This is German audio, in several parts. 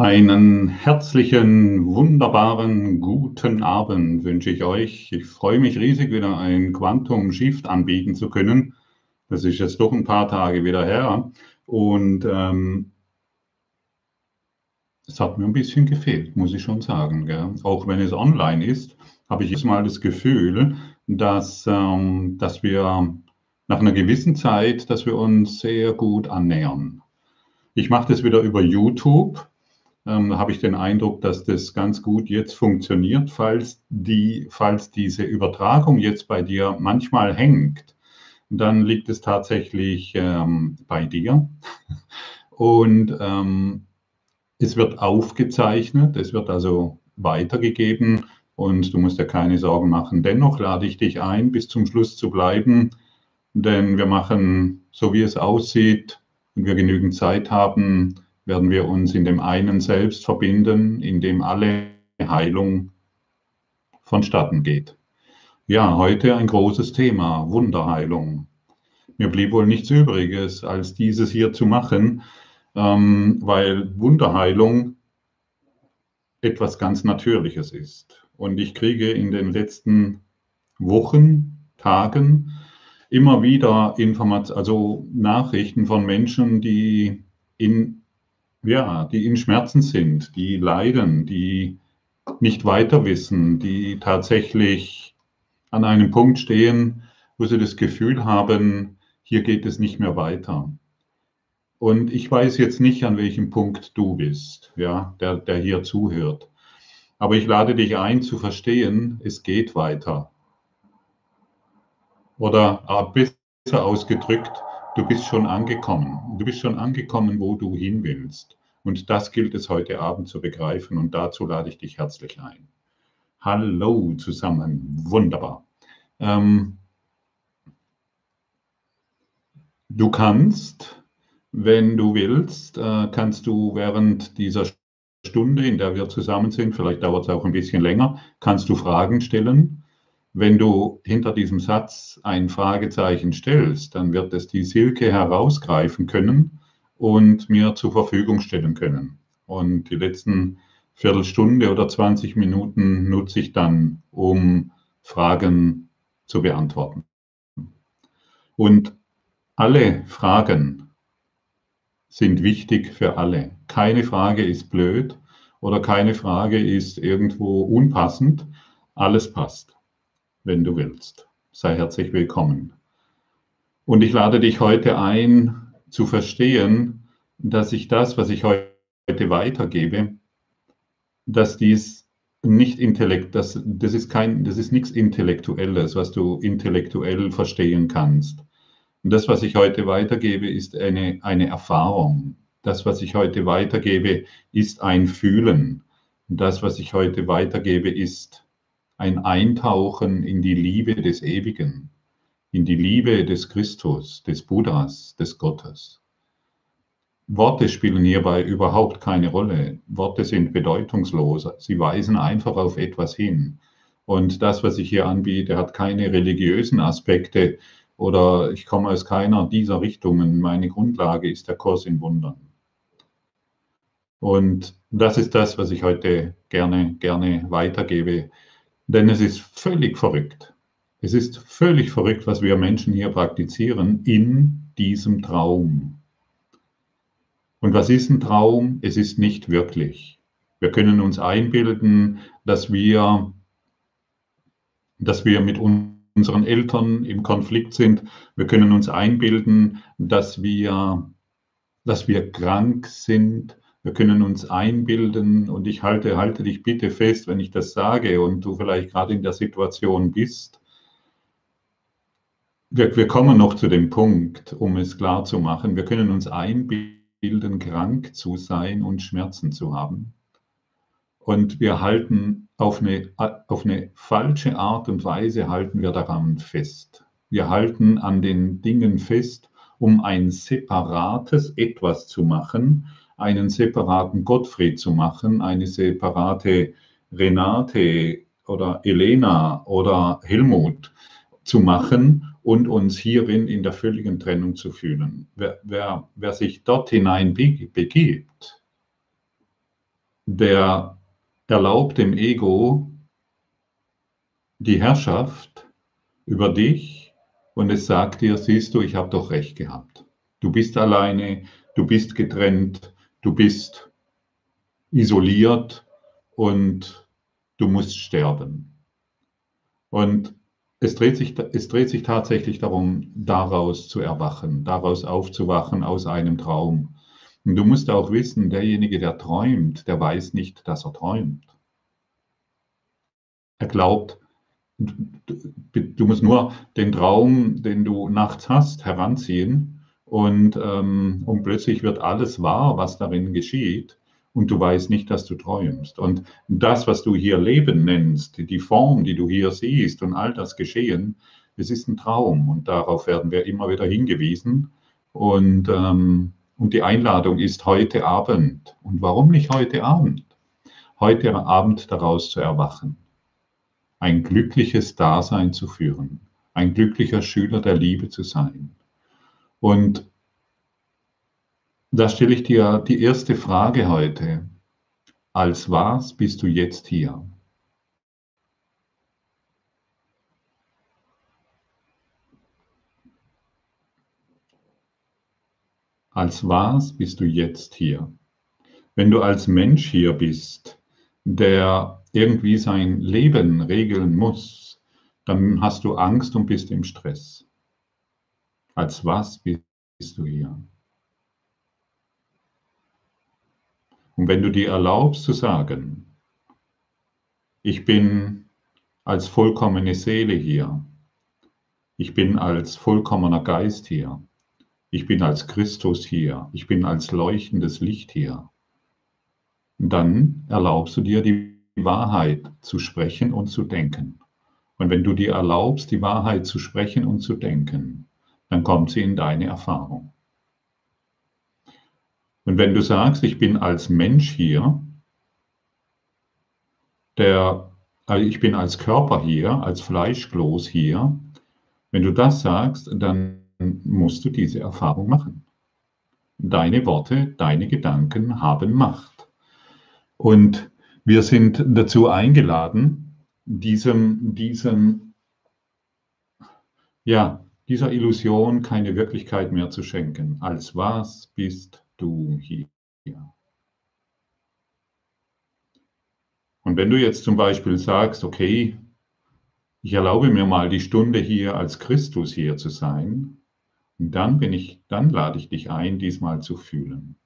Einen herzlichen, wunderbaren, guten Abend wünsche ich euch. Ich freue mich riesig, wieder ein Quantum Shift anbieten zu können. Das ist jetzt doch ein paar Tage wieder her. Und ähm, es hat mir ein bisschen gefehlt, muss ich schon sagen. Gell? Auch wenn es online ist, habe ich jetzt mal das Gefühl, dass, ähm, dass wir nach einer gewissen Zeit, dass wir uns sehr gut annähern. Ich mache das wieder über YouTube ähm, habe ich den Eindruck, dass das ganz gut jetzt funktioniert. Falls, die, falls diese Übertragung jetzt bei dir manchmal hängt, dann liegt es tatsächlich ähm, bei dir. Und ähm, es wird aufgezeichnet, es wird also weitergegeben und du musst dir keine Sorgen machen. Dennoch lade ich dich ein, bis zum Schluss zu bleiben, denn wir machen, so wie es aussieht, wenn wir genügend Zeit haben, werden wir uns in dem einen Selbst verbinden, in dem alle Heilung vonstatten geht. Ja, heute ein großes Thema, Wunderheilung. Mir blieb wohl nichts Übriges, als dieses hier zu machen, ähm, weil Wunderheilung etwas ganz Natürliches ist. Und ich kriege in den letzten Wochen, Tagen immer wieder Informationen, also Nachrichten von Menschen, die in ja, die in Schmerzen sind, die leiden, die nicht weiter wissen, die tatsächlich an einem Punkt stehen, wo sie das Gefühl haben, hier geht es nicht mehr weiter. Und ich weiß jetzt nicht, an welchem Punkt du bist, ja, der, der hier zuhört. Aber ich lade dich ein zu verstehen, es geht weiter. Oder äh, besser ausgedrückt, Du bist schon angekommen. Du bist schon angekommen, wo du hin willst. Und das gilt es heute Abend zu begreifen. Und dazu lade ich dich herzlich ein. Hallo zusammen. Wunderbar. Ähm, du kannst, wenn du willst, äh, kannst du während dieser Stunde, in der wir zusammen sind, vielleicht dauert es auch ein bisschen länger, kannst du Fragen stellen wenn du hinter diesem Satz ein Fragezeichen stellst, dann wird es die Silke herausgreifen können und mir zur Verfügung stellen können. Und die letzten Viertelstunde oder 20 Minuten nutze ich dann, um Fragen zu beantworten. Und alle Fragen sind wichtig für alle. Keine Frage ist blöd oder keine Frage ist irgendwo unpassend. Alles passt wenn du willst. Sei herzlich willkommen. Und ich lade dich heute ein, zu verstehen, dass ich das, was ich heute weitergebe, dass dies nicht intellekt, das, das ist kein, das ist nichts Intellektuelles, was du intellektuell verstehen kannst. Und das, was ich heute weitergebe, ist eine, eine Erfahrung. Das, was ich heute weitergebe, ist ein Fühlen. Das, was ich heute weitergebe, ist ein Eintauchen in die Liebe des Ewigen, in die Liebe des Christus, des Buddhas, des Gottes. Worte spielen hierbei überhaupt keine Rolle. Worte sind bedeutungslos. Sie weisen einfach auf etwas hin. Und das, was ich hier anbiete, hat keine religiösen Aspekte oder ich komme aus keiner dieser Richtungen. Meine Grundlage ist der Kurs in Wundern. Und das ist das, was ich heute gerne, gerne weitergebe. Denn es ist völlig verrückt. Es ist völlig verrückt, was wir Menschen hier praktizieren in diesem Traum. Und was ist ein Traum? Es ist nicht wirklich. Wir können uns einbilden, dass wir, dass wir mit unseren Eltern im Konflikt sind. Wir können uns einbilden, dass wir, dass wir krank sind. Wir können uns einbilden und ich halte, halte dich bitte fest, wenn ich das sage und du vielleicht gerade in der Situation bist. Wir, wir kommen noch zu dem Punkt, um es klar zu machen. Wir können uns einbilden, krank zu sein und Schmerzen zu haben. Und wir halten auf eine, auf eine falsche Art und Weise halten wir daran fest. Wir halten an den Dingen fest, um ein separates etwas zu machen, einen separaten Gottfried zu machen, eine separate Renate oder Elena oder Helmut zu machen und uns hierin in der völligen Trennung zu fühlen. Wer, wer, wer sich dort hinein begibt, der erlaubt dem Ego die Herrschaft über dich und es sagt dir, siehst du, ich habe doch recht gehabt. Du bist alleine, du bist getrennt, du bist isoliert und du musst sterben. Und es dreht, sich, es dreht sich tatsächlich darum, daraus zu erwachen, daraus aufzuwachen aus einem Traum. Und du musst auch wissen, derjenige, der träumt, der weiß nicht, dass er träumt. Er glaubt, du musst nur den Traum, den du nachts hast, heranziehen und, ähm, und plötzlich wird alles wahr, was darin geschieht und du weißt nicht, dass du träumst. Und das, was du hier Leben nennst, die Form, die du hier siehst und all das Geschehen, es ist ein Traum und darauf werden wir immer wieder hingewiesen. Und, ähm, und die Einladung ist heute Abend. Und warum nicht heute Abend? Heute Abend daraus zu erwachen, ein glückliches Dasein zu führen, ein glücklicher Schüler der Liebe zu sein. Und da stelle ich dir die erste Frage heute. Als was bist du jetzt hier? Als was bist du jetzt hier? Wenn du als Mensch hier bist, der irgendwie sein Leben regeln muss, dann hast du Angst und bist im Stress. Als was bist du hier? Und wenn du dir erlaubst zu sagen, ich bin als vollkommene Seele hier, ich bin als vollkommener Geist hier, ich bin als Christus hier, ich bin als leuchtendes Licht hier, dann erlaubst du dir die Wahrheit zu sprechen und zu denken. Und wenn du dir erlaubst, die Wahrheit zu sprechen und zu denken, dann kommt sie in deine Erfahrung. Und wenn du sagst, ich bin als Mensch hier, der, also ich bin als Körper hier, als Fleischkloß hier, wenn du das sagst, dann musst du diese Erfahrung machen. Deine Worte, deine Gedanken haben Macht. Und wir sind dazu eingeladen, diesem, diesem, ja, dieser Illusion keine Wirklichkeit mehr zu schenken. Als was bist du hier. Und wenn du jetzt zum Beispiel sagst, okay, ich erlaube mir mal die Stunde hier als Christus hier zu sein, dann bin ich, dann lade ich dich ein, diesmal zu fühlen.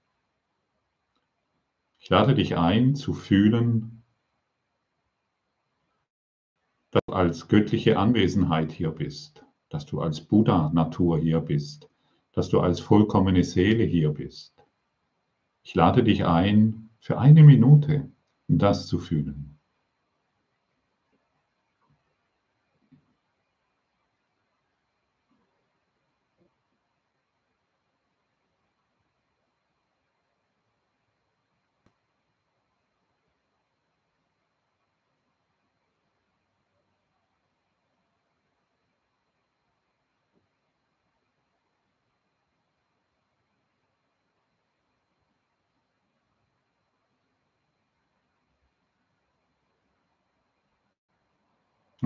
Ich lade dich ein, zu fühlen, dass du als göttliche Anwesenheit hier bist, dass du als Buddha-Natur hier bist, dass du als vollkommene Seele hier bist. Ich lade dich ein, für eine Minute das zu fühlen.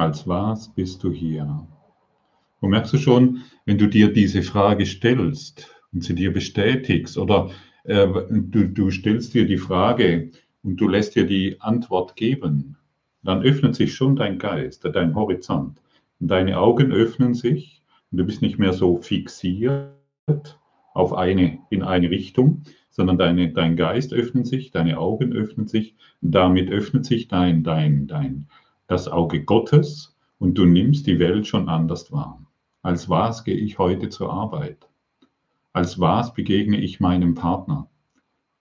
Als was bist du hier? Und merkst du schon, wenn du dir diese Frage stellst und sie dir bestätigst oder äh, du, du stellst dir die Frage und du lässt dir die Antwort geben, dann öffnet sich schon dein Geist, dein Horizont. Und deine Augen öffnen sich und du bist nicht mehr so fixiert auf eine, in eine Richtung, sondern deine, dein Geist öffnet sich, deine Augen öffnen sich, damit öffnet sich dein, dein, dein, das Auge Gottes und du nimmst die Welt schon anders wahr. Als was gehe ich heute zur Arbeit? Als was begegne ich meinem Partner?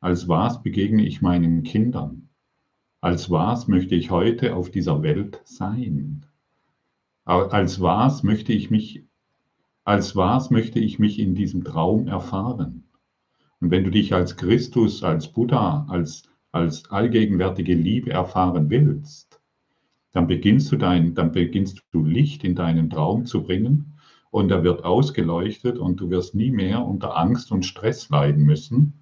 Als was begegne ich meinen Kindern? Als was möchte ich heute auf dieser Welt sein? Als was möchte ich mich, als was möchte ich mich in diesem Traum erfahren? Und wenn du dich als Christus, als Buddha, als, als allgegenwärtige Liebe erfahren willst, dann beginnst du dein, dann beginnst du Licht in deinen Traum zu bringen und er wird ausgeleuchtet und du wirst nie mehr unter Angst und Stress leiden müssen,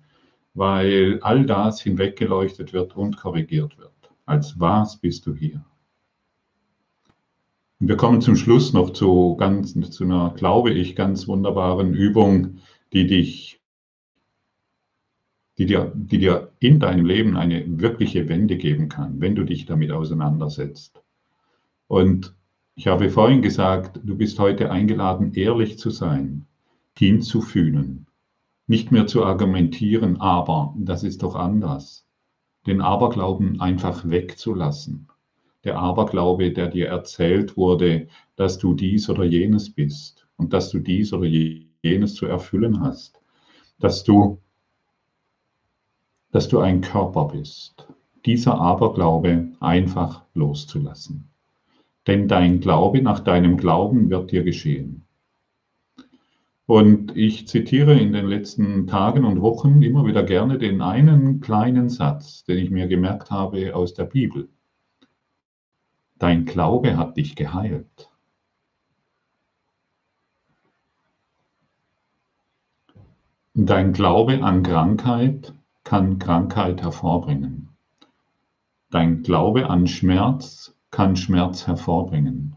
weil all das hinweggeleuchtet wird und korrigiert wird. Als was bist du hier? Und wir kommen zum Schluss noch zu, ganz, zu einer, glaube ich, ganz wunderbaren Übung, die dich, die dir, die dir in deinem Leben eine wirkliche Wende geben kann, wenn du dich damit auseinandersetzt. Und ich habe vorhin gesagt, du bist heute eingeladen, ehrlich zu sein, hinzufühlen, nicht mehr zu argumentieren, aber das ist doch anders. Den Aberglauben einfach wegzulassen. Der Aberglaube, der dir erzählt wurde, dass du dies oder jenes bist und dass du dies oder jenes zu erfüllen hast, dass du, dass du ein Körper bist. Dieser Aberglaube einfach loszulassen. Denn dein Glaube nach deinem Glauben wird dir geschehen. Und ich zitiere in den letzten Tagen und Wochen immer wieder gerne den einen kleinen Satz, den ich mir gemerkt habe aus der Bibel. Dein Glaube hat dich geheilt. Dein Glaube an Krankheit kann Krankheit hervorbringen. Dein Glaube an Schmerz kann Schmerz hervorbringen.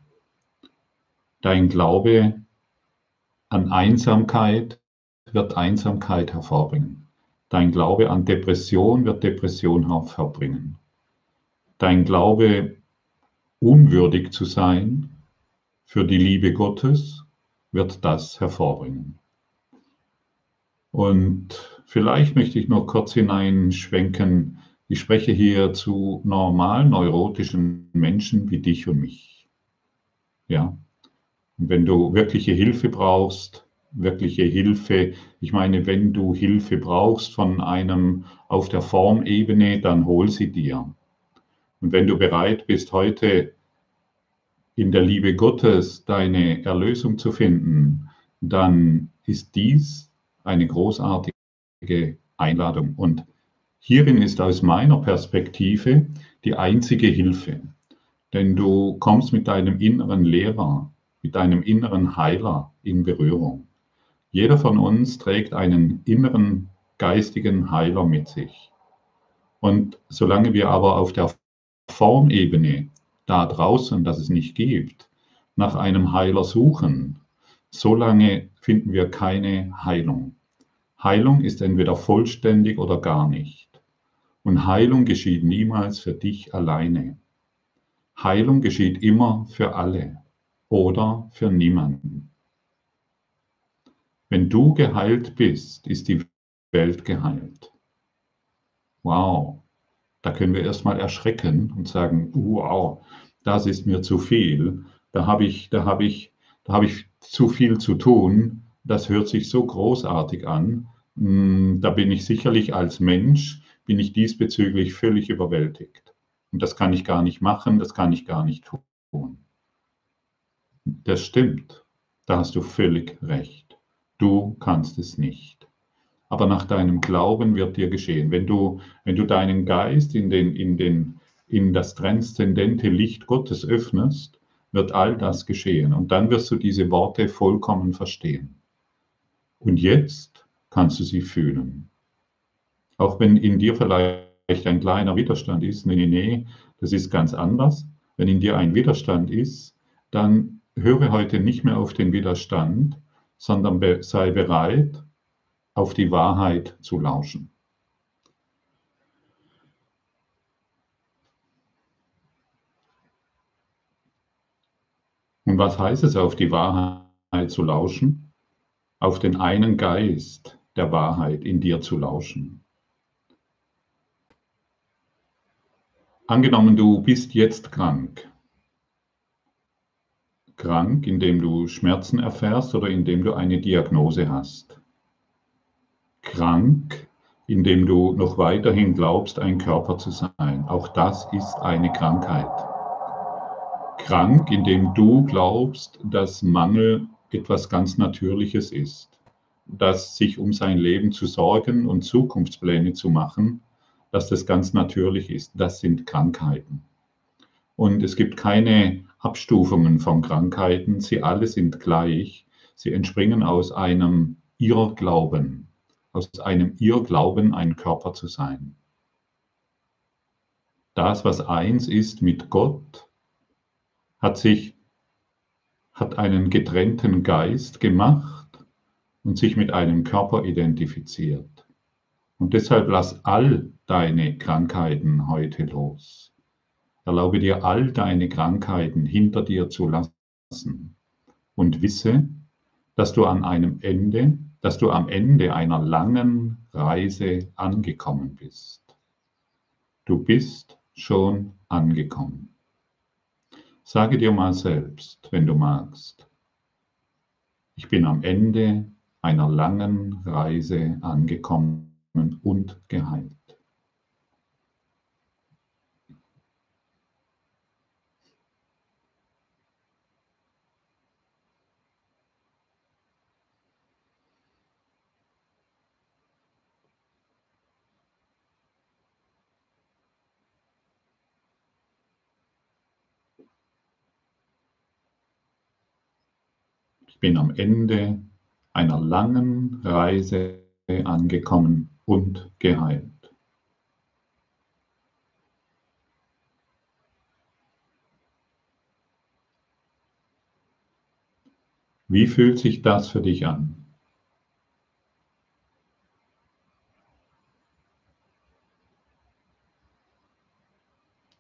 Dein Glaube an Einsamkeit wird Einsamkeit hervorbringen. Dein Glaube an Depression wird Depression hervorbringen. Dein Glaube, unwürdig zu sein für die Liebe Gottes, wird das hervorbringen. Und vielleicht möchte ich noch kurz hineinschwenken. Ich spreche hier zu normalen neurotischen Menschen wie dich und mich. Ja, und wenn du wirkliche Hilfe brauchst, wirkliche Hilfe, ich meine, wenn du Hilfe brauchst von einem auf der Formebene, dann hol sie dir. Und wenn du bereit bist, heute in der Liebe Gottes deine Erlösung zu finden, dann ist dies eine großartige Einladung. Und hierin ist aus meiner Perspektive die einzige Hilfe. Denn du kommst mit deinem inneren Lehrer, mit deinem inneren Heiler in Berührung. Jeder von uns trägt einen inneren geistigen Heiler mit sich. Und solange wir aber auf der Formebene da draußen, das es nicht gibt, nach einem Heiler suchen, solange finden wir keine Heilung. Heilung ist entweder vollständig oder gar nicht. Und Heilung geschieht niemals für dich alleine. Heilung geschieht immer für alle oder für niemanden. Wenn du geheilt bist, ist die Welt geheilt. Wow, da können wir erstmal erschrecken und sagen, wow, das ist mir zu viel. Da habe ich, da habe ich, da habe ich zu viel zu tun. Das hört sich so großartig an. Hm, da bin ich sicherlich als Mensch, bin ich diesbezüglich völlig überwältigt. Und das kann ich gar nicht machen, das kann ich gar nicht tun. Das stimmt. Da hast du völlig recht. Du kannst es nicht. Aber nach deinem Glauben wird dir geschehen. Wenn du, wenn du deinen Geist in, den, in, den, in das transzendente Licht Gottes öffnest, wird all das geschehen. Und dann wirst du diese Worte vollkommen verstehen. Und jetzt kannst du sie fühlen. Auch wenn in dir vielleicht ein kleiner Widerstand ist, nee, nee, nee, das ist ganz anders. Wenn in dir ein Widerstand ist, dann höre heute nicht mehr auf den Widerstand, sondern sei bereit, auf die Wahrheit zu lauschen. Und was heißt es, auf die Wahrheit zu lauschen? Auf den einen Geist der Wahrheit in dir zu lauschen. Angenommen, du bist jetzt krank krank, indem du Schmerzen erfährst oder indem du eine Diagnose hast. Krank, indem du noch weiterhin glaubst, ein Körper zu sein. Auch das ist eine Krankheit. Krank, indem du glaubst, dass Mangel etwas ganz Natürliches ist, dass sich um sein Leben zu sorgen und Zukunftspläne zu machen, dass das ganz natürlich ist. Das sind Krankheiten. Und es gibt keine Abstufungen von Krankheiten. Sie alle sind gleich. Sie entspringen aus einem Irrglauben. aus einem Irrglauben, ein Körper zu sein. Das, was eins ist mit Gott, hat sich, hat einen getrennten Geist gemacht und sich mit einem Körper identifiziert. Und deshalb lass all deine Krankheiten heute los. Erlaube dir all deine Krankheiten hinter dir zu lassen und wisse, dass du an einem Ende, dass du am Ende einer langen Reise angekommen bist. Du bist schon angekommen. Sage dir mal selbst, wenn du magst, ich bin am Ende einer langen Reise angekommen und geheilt. Ich bin am Ende einer langen Reise angekommen und geheilt. Wie fühlt sich das für dich an?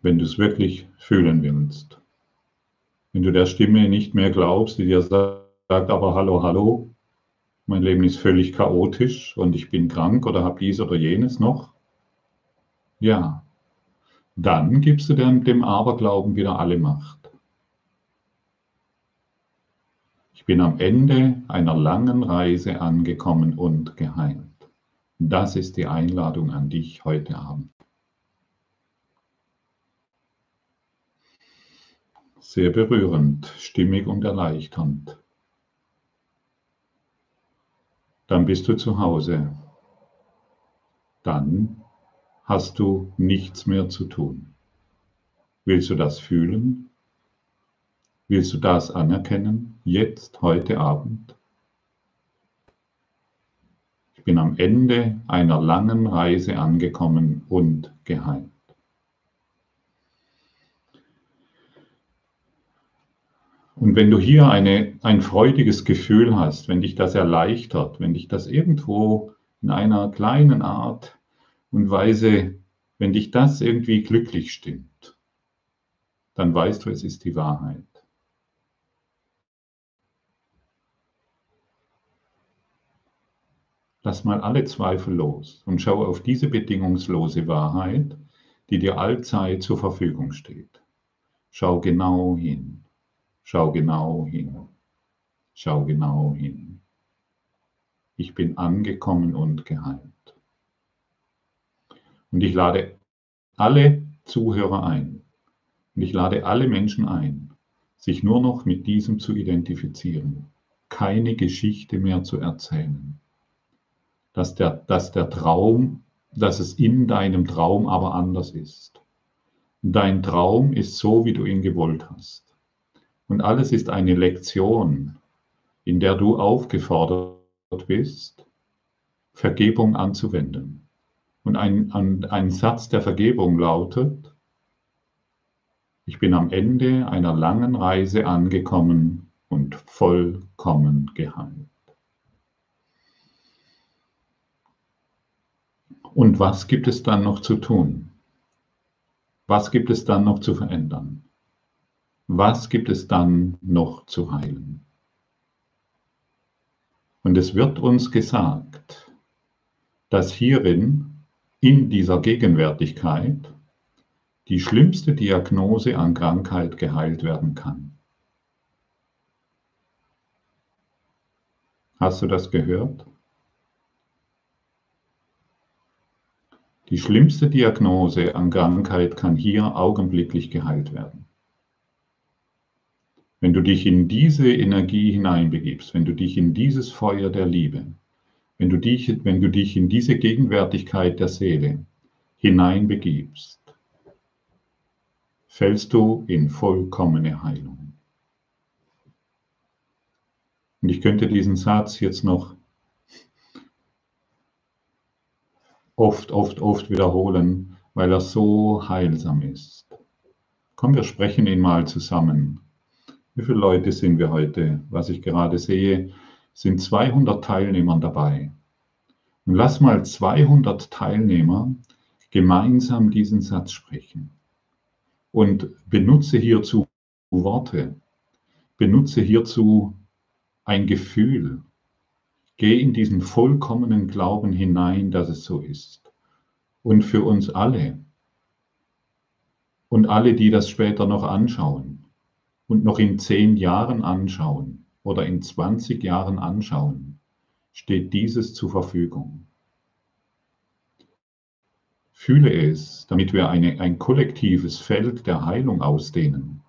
Wenn du es wirklich fühlen willst. Wenn du der Stimme nicht mehr glaubst, die dir sagt, sagt aber Hallo, hallo, mein Leben ist völlig chaotisch und ich bin krank oder habe dies oder jenes noch. Ja, dann gibst du dem, dem Aberglauben wieder alle Macht. Ich bin am Ende einer langen Reise angekommen und geheilt. Das ist die Einladung an dich heute Abend. Sehr berührend, stimmig und erleichternd dann bist du zu Hause. Dann hast du nichts mehr zu tun. Willst du das fühlen? Willst du das anerkennen? Jetzt, heute Abend? Ich bin am Ende einer langen Reise angekommen und geheilt. Und wenn du hier eine, ein freudiges Gefühl hast, wenn dich das erleichtert, wenn dich das irgendwo in einer kleinen Art und Weise, wenn dich das irgendwie glücklich stimmt, dann weißt du, es ist die Wahrheit. Lass mal alle Zweifel los und schau auf diese bedingungslose Wahrheit, die dir allzeit zur Verfügung steht. Schau genau hin. Schau genau hin. Schau genau hin. Ich bin angekommen und geheilt. Und ich lade alle Zuhörer ein. Und ich lade alle Menschen ein, sich nur noch mit diesem zu identifizieren. Keine Geschichte mehr zu erzählen. Dass der, dass der Traum, dass es in deinem Traum aber anders ist. Dein Traum ist so, wie du ihn gewollt hast. Und alles ist eine Lektion, in der du aufgefordert bist, Vergebung anzuwenden. Und ein, ein, ein Satz der Vergebung lautet, ich bin am Ende einer langen Reise angekommen und vollkommen geheilt. Und was gibt es dann noch zu tun? Was gibt es dann noch zu verändern? Was gibt es dann noch zu heilen? Und es wird uns gesagt, dass hierin, in dieser Gegenwärtigkeit, die schlimmste Diagnose an Krankheit geheilt werden kann. Hast du das gehört? Die schlimmste Diagnose an Krankheit kann hier augenblicklich geheilt werden. Wenn du dich in diese Energie hineinbegibst, wenn du dich in dieses Feuer der Liebe, wenn du dich, wenn du dich in diese Gegenwärtigkeit der Seele hineinbegibst, fällst du in vollkommene Heilung. Und ich könnte diesen Satz jetzt noch oft, oft, oft wiederholen, weil er so heilsam ist. Komm, wir sprechen ihn mal zusammen. Wie viele Leute sind wir heute? Was ich gerade sehe, sind 200 Teilnehmer dabei. Und lass mal 200 Teilnehmer gemeinsam diesen Satz sprechen. Und benutze hierzu Worte. Benutze hierzu ein Gefühl. Geh in diesen vollkommenen Glauben hinein, dass es so ist. Und für uns alle und alle, die das später noch anschauen und noch in zehn Jahren anschauen oder in 20 Jahren anschauen, steht dieses zur Verfügung. Fühle es, damit wir eine, ein kollektives Feld der Heilung ausdehnen.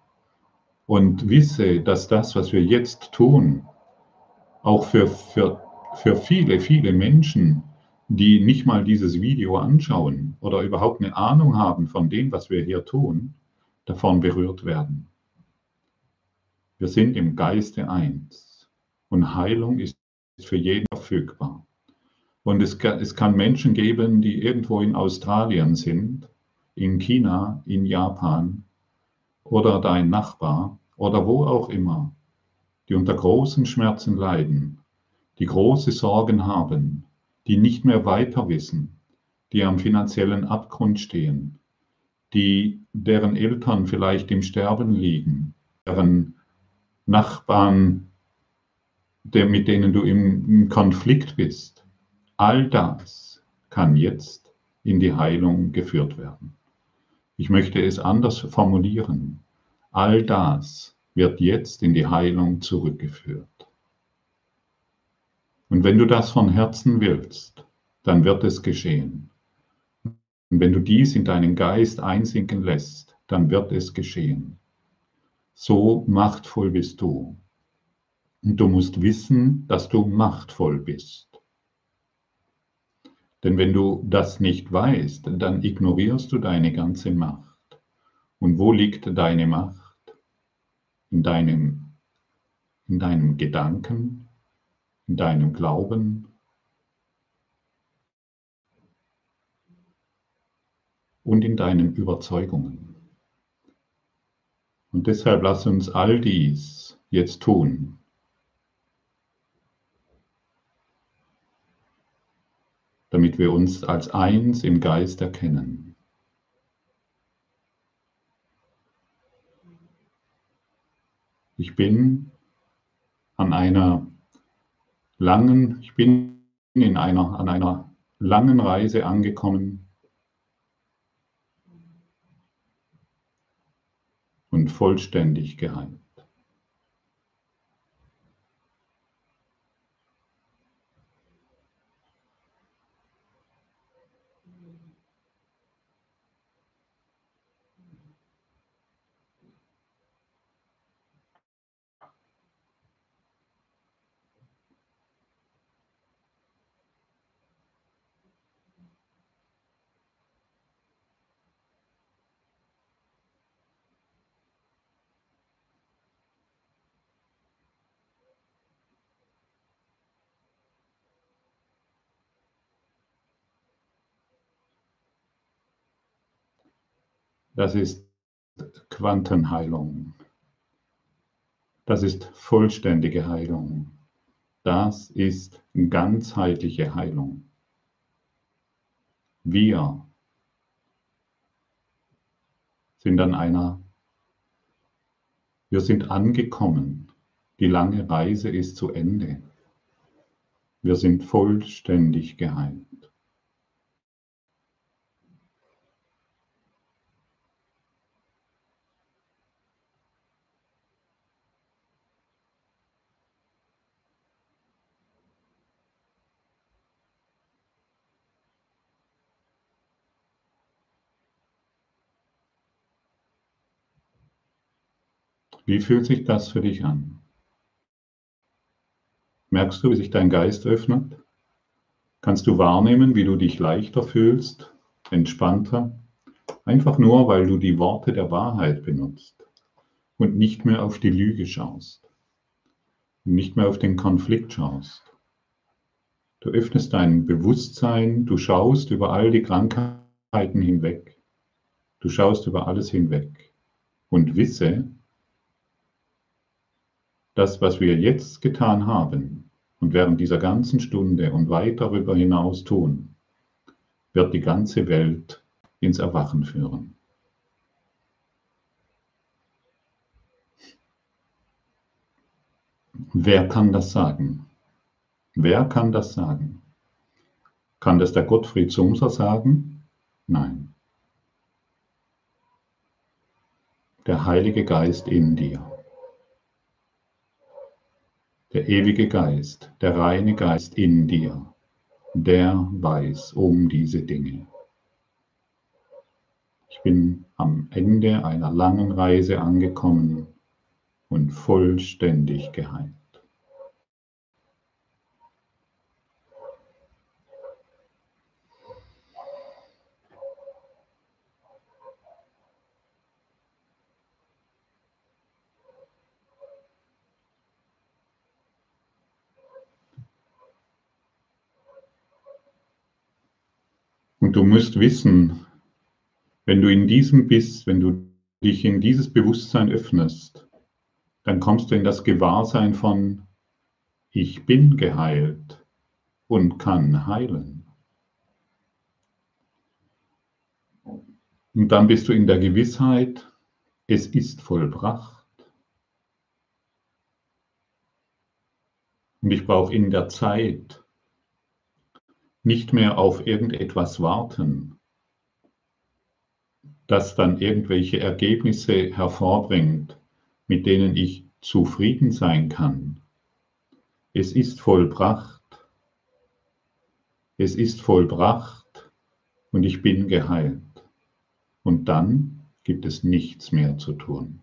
Und wisse, dass das, was wir jetzt tun, auch für, für, für viele, viele Menschen, die nicht mal dieses Video anschauen oder überhaupt eine Ahnung haben von dem, was wir hier tun, davon berührt werden. Wir sind im Geiste eins und Heilung ist für jeden verfügbar. Und es kann, es kann Menschen geben, die irgendwo in Australien sind, in China, in Japan oder dein Nachbar oder wo auch immer, die unter großen Schmerzen leiden, die große Sorgen haben, die nicht mehr weiter wissen, die am finanziellen Abgrund stehen, die deren Eltern vielleicht im Sterben liegen, deren Nachbarn, der, mit denen du im, Konflikt bist, All das kann jetzt in die Heilung geführt werden. Ich möchte es anders formulieren. All das wird jetzt in die Heilung zurückgeführt. Und wenn du das von Herzen willst, dann wird es geschehen. Und wenn du dies in deinen Geist einsinken lässt, dann wird es geschehen. So machtvoll bist du. Und du musst wissen, dass du machtvoll bist. Denn wenn du das nicht weißt, dann ignorierst du deine ganze Macht. Und wo liegt deine Macht? In deinem, in deinem Gedanken, in deinem Glauben. Und in deinen Überzeugungen. Und deshalb lass uns all dies jetzt tun, damit wir uns als eins im Geist erkennen. Ich bin an einer langen, ich bin in einer, an einer langen Reise angekommen und vollständig geheilt. Das ist Quantenheilung. Das ist vollständige Heilung. Das ist ganzheitliche Heilung. Wir sind an einer, wir sind angekommen. Die lange Reise ist zu Ende. Wir sind vollständig geheilt. Wie fühlt sich das für dich an? Merkst du, wie sich dein Geist öffnet? Kannst du wahrnehmen, wie du dich leichter fühlst, entspannter? Einfach nur, weil du die Worte der Wahrheit benutzt und nicht mehr auf die Lüge schaust, nicht mehr auf den Konflikt schaust. Du öffnest dein Bewusstsein, du schaust über all die Krankheiten hinweg. Du schaust über alles hinweg und wisse, das, was wir jetzt getan haben und während dieser ganzen Stunde und weit darüber hinaus tun, wird die ganze Welt ins Erwachen führen. Wer kann das sagen? Wer kann das sagen? Kann das der Gottfried Sumser sagen? Nein. Der Heilige Geist in dir. Der ewige Geist, der reine Geist in dir, der weiß um diese Dinge. Ich bin am Ende einer langen Reise angekommen und vollständig geheilt. Und du musst wissen, wenn du in diesem bist, wenn du dich in dieses Bewusstsein öffnest, dann kommst du in das Gewahrsein von, ich bin geheilt und kann heilen. Und dann bist du in der Gewissheit, es ist vollbracht. Und ich brauche in der Zeit nicht mehr auf irgendetwas warten, das dann irgendwelche Ergebnisse hervorbringt, mit denen ich zufrieden sein kann. Es ist vollbracht. Es ist vollbracht und ich bin geheilt. Und dann gibt es nichts mehr zu tun.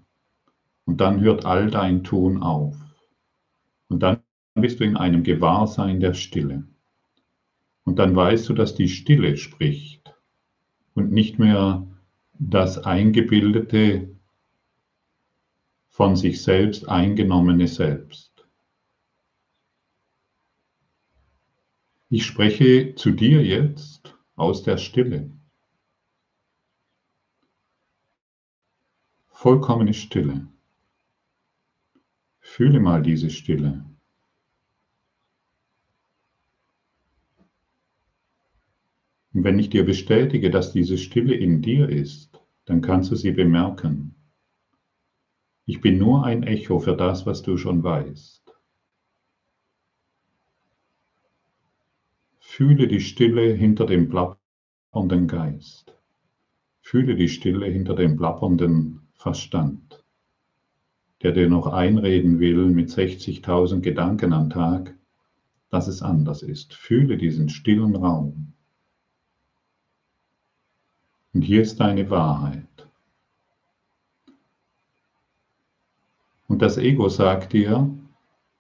Und dann hört all dein Tun auf. Und dann bist du in einem Gewahrsein der Stille. Und dann weißt du, dass die Stille spricht und nicht mehr das eingebildete von sich selbst eingenommene Selbst. Ich spreche zu dir jetzt aus der Stille. Vollkommene Stille. Fühle mal diese Stille. Und wenn ich dir bestätige, dass diese Stille in dir ist, dann kannst du sie bemerken. Ich bin nur ein Echo für das, was du schon weißt. Fühle die Stille hinter dem plappernden Geist. Fühle die Stille hinter dem plappernden Verstand, der dir noch einreden will mit 60.000 Gedanken am Tag, dass es anders ist. Fühle diesen stillen Raum. Und hier ist deine Wahrheit. Und das Ego sagt dir,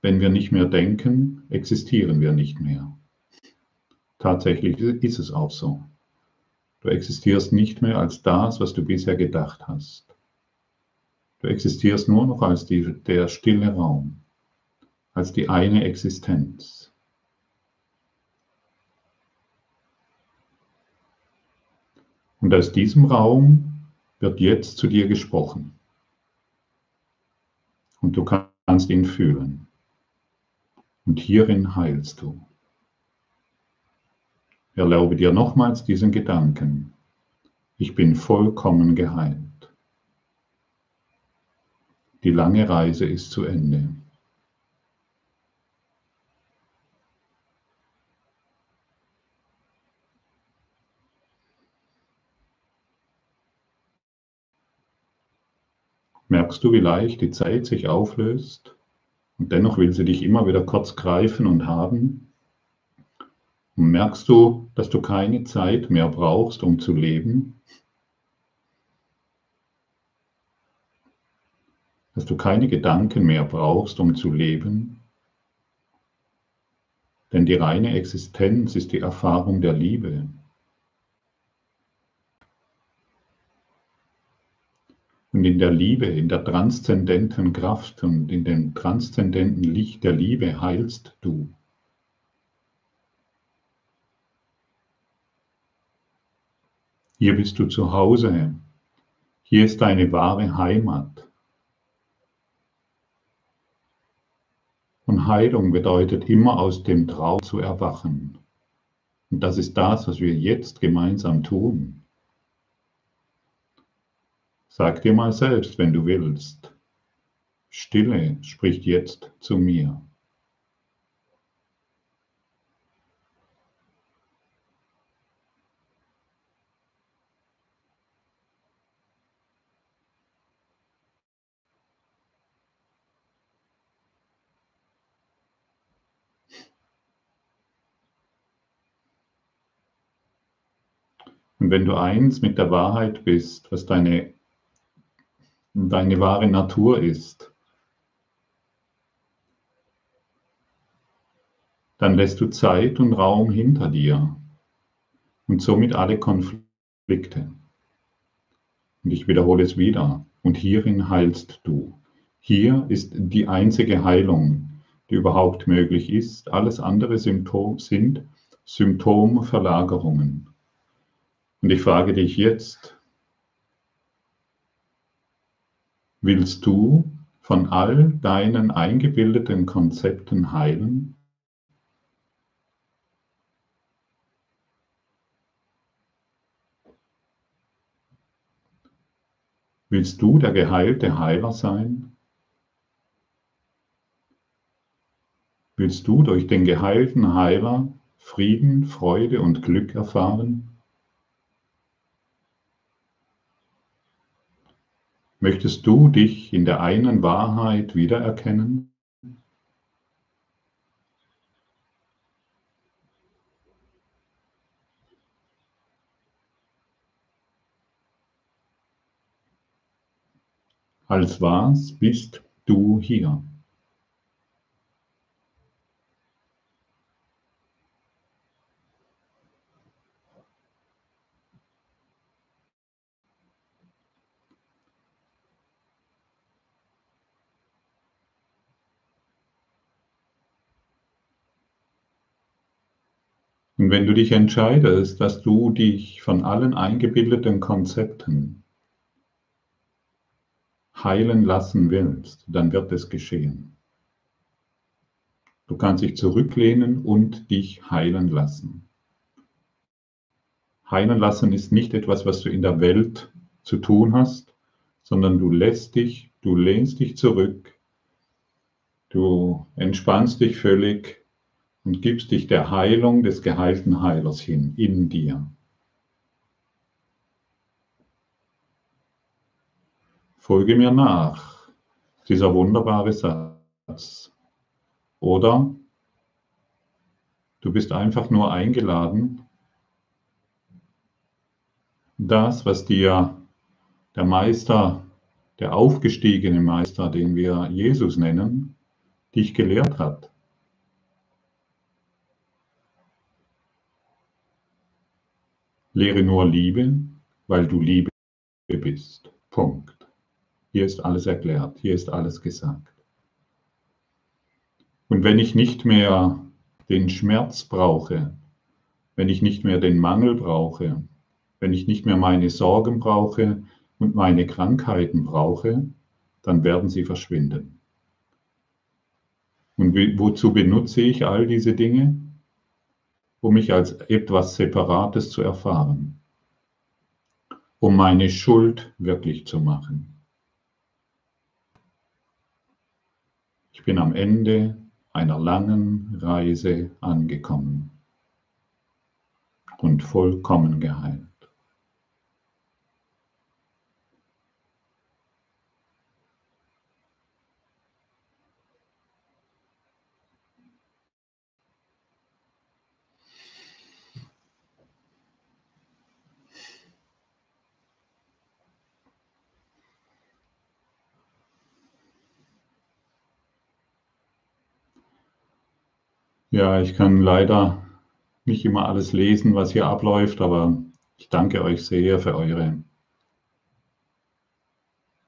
wenn wir nicht mehr denken, existieren wir nicht mehr. Tatsächlich ist es auch so. Du existierst nicht mehr als das, was du bisher gedacht hast. Du existierst nur noch als die, der stille Raum, als die eine Existenz. Und aus diesem Raum wird jetzt zu dir gesprochen und du kannst ihn fühlen. Und hierin heilst du. Erlaube dir nochmals diesen Gedanken. Ich bin vollkommen geheilt. Die lange Reise ist zu Ende. Merkst du, wie leicht die Zeit sich auflöst? Und dennoch will sie dich immer wieder kurz greifen und haben? Und merkst du, dass du keine Zeit mehr brauchst, um zu leben? Dass du keine Gedanken mehr brauchst, um zu leben? Denn die reine Existenz ist die Erfahrung der Liebe. und in der Liebe, in der transzendenten Kraft und in dem transzendenten Licht der Liebe heilst du. Hier bist du zu Hause. Hier ist deine wahre Heimat. Und Heilung bedeutet immer aus dem Traum zu erwachen. Und das ist das, was wir jetzt gemeinsam tun. Sag dir mal selbst, wenn du willst, Stille spricht jetzt zu mir. Und wenn du eins mit der Wahrheit bist, was deine, deine wahre Natur ist, dann lässt du Zeit und Raum hinter dir und somit alle Konflikte. Und ich wiederhole es wieder. Und hierin heilst du. Hier ist die einzige Heilung, die überhaupt möglich ist. Alles andere Symptom, sind Symptomverlagerungen. Und ich frage dich jetzt, willst du von all deinen eingebildeten Konzepten heilen? Willst du der geheilte Heiler sein? Willst du durch den geheilten Heiler Frieden, Freude und Glück erfahren? Möchtest du dich in der einen Wahrheit wiedererkennen? Als was bist du hier? Und wenn du dich entscheidest, dass du dich von allen eingebildeten Konzepten heilen lassen willst, dann wird es geschehen. Du kannst dich zurücklehnen und dich heilen lassen. Heilen lassen ist nicht etwas, was du in der Welt zu tun hast, sondern du lässt dich, du lehnst dich zurück, du entspannst dich völlig und gibst dich der Heilung des geheilten Heilers hin, in dir. Folge mir nach, dieser wunderbare Satz. Oder du bist einfach nur eingeladen, das, was dir der Meister, der aufgestiegene Meister, den wir Jesus nennen, dich gelehrt hat. Lehre nur Liebe, weil du Liebe bist. Punkt. Hier ist alles erklärt, hier ist alles gesagt. Und wenn ich nicht mehr den Schmerz brauche, wenn ich nicht mehr den Mangel brauche, wenn ich nicht mehr meine Sorgen brauche und meine Krankheiten brauche, dann werden sie verschwinden. Und wozu benutze ich all diese Dinge? Um mich als etwas Separates zu erfahren, um meine Schuld wirklich zu machen. Ich bin am Ende einer langen Reise angekommen und vollkommen geheilt. Ja, ich kann leider nicht immer alles lesen, was hier abläuft, aber ich danke euch sehr für eure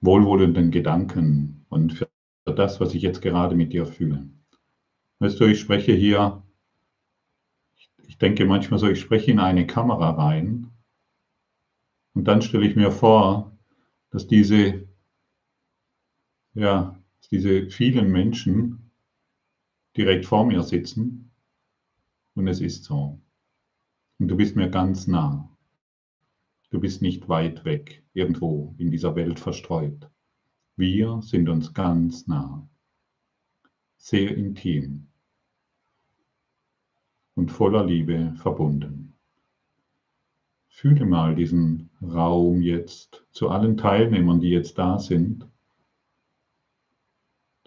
wohlwollenden Gedanken und für das, was ich jetzt gerade mit dir fühle. Weißt du, ich spreche hier, ich denke manchmal so, ich spreche in eine Kamera rein Und dann stelle ich mir vor, dass diese, ja, diese vielen Menschen direkt vor mir sitzen und es ist so. Und du bist mir ganz nah. Du bist nicht weit weg, irgendwo in dieser Welt verstreut. Wir sind uns ganz nah, sehr intim und voller Liebe verbunden. Fühle mal diesen Raum jetzt zu allen Teilnehmern, die jetzt da sind,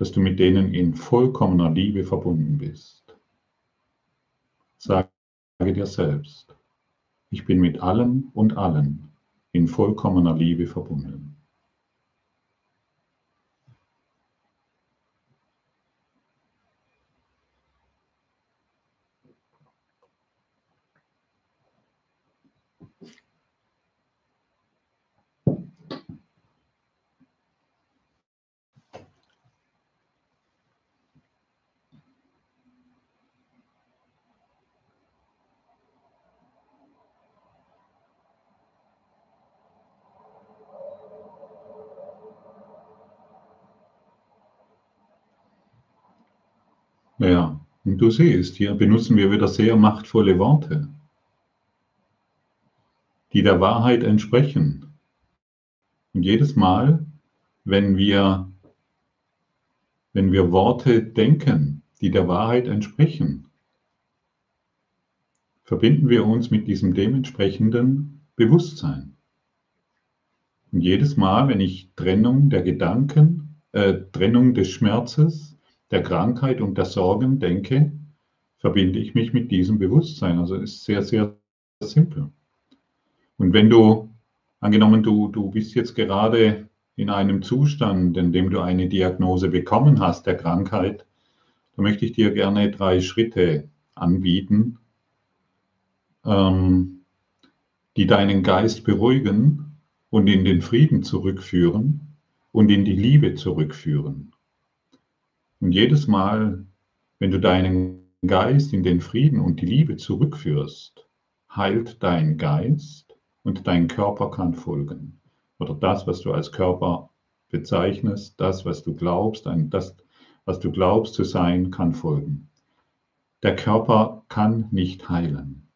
dass du mit denen in vollkommener Liebe verbunden bist. Sage dir selbst, ich bin mit allem und allen in vollkommener Liebe verbunden. Ja, und du siehst, hier benutzen wir wieder sehr machtvolle Worte, die der Wahrheit entsprechen. Und jedes Mal, wenn wir, wenn wir Worte denken, die der Wahrheit entsprechen, verbinden wir uns mit diesem dementsprechenden Bewusstsein. Und jedes Mal, wenn ich Trennung der Gedanken, äh, Trennung des Schmerzes, der Krankheit und der Sorgen denke, verbinde ich mich mit diesem Bewusstsein. Also ist sehr, sehr simpel. Und wenn du, angenommen, du, du bist jetzt gerade in einem Zustand, in dem du eine Diagnose bekommen hast der Krankheit, da möchte ich dir gerne drei Schritte anbieten, ähm, die deinen Geist beruhigen und in den Frieden zurückführen und in die Liebe zurückführen. Und jedes Mal, wenn du deinen Geist in den Frieden und die Liebe zurückführst, heilt dein Geist und dein Körper kann folgen. Oder das, was du als Körper bezeichnest, das, was du glaubst, das, was du glaubst zu sein, kann folgen. Der Körper kann nicht heilen.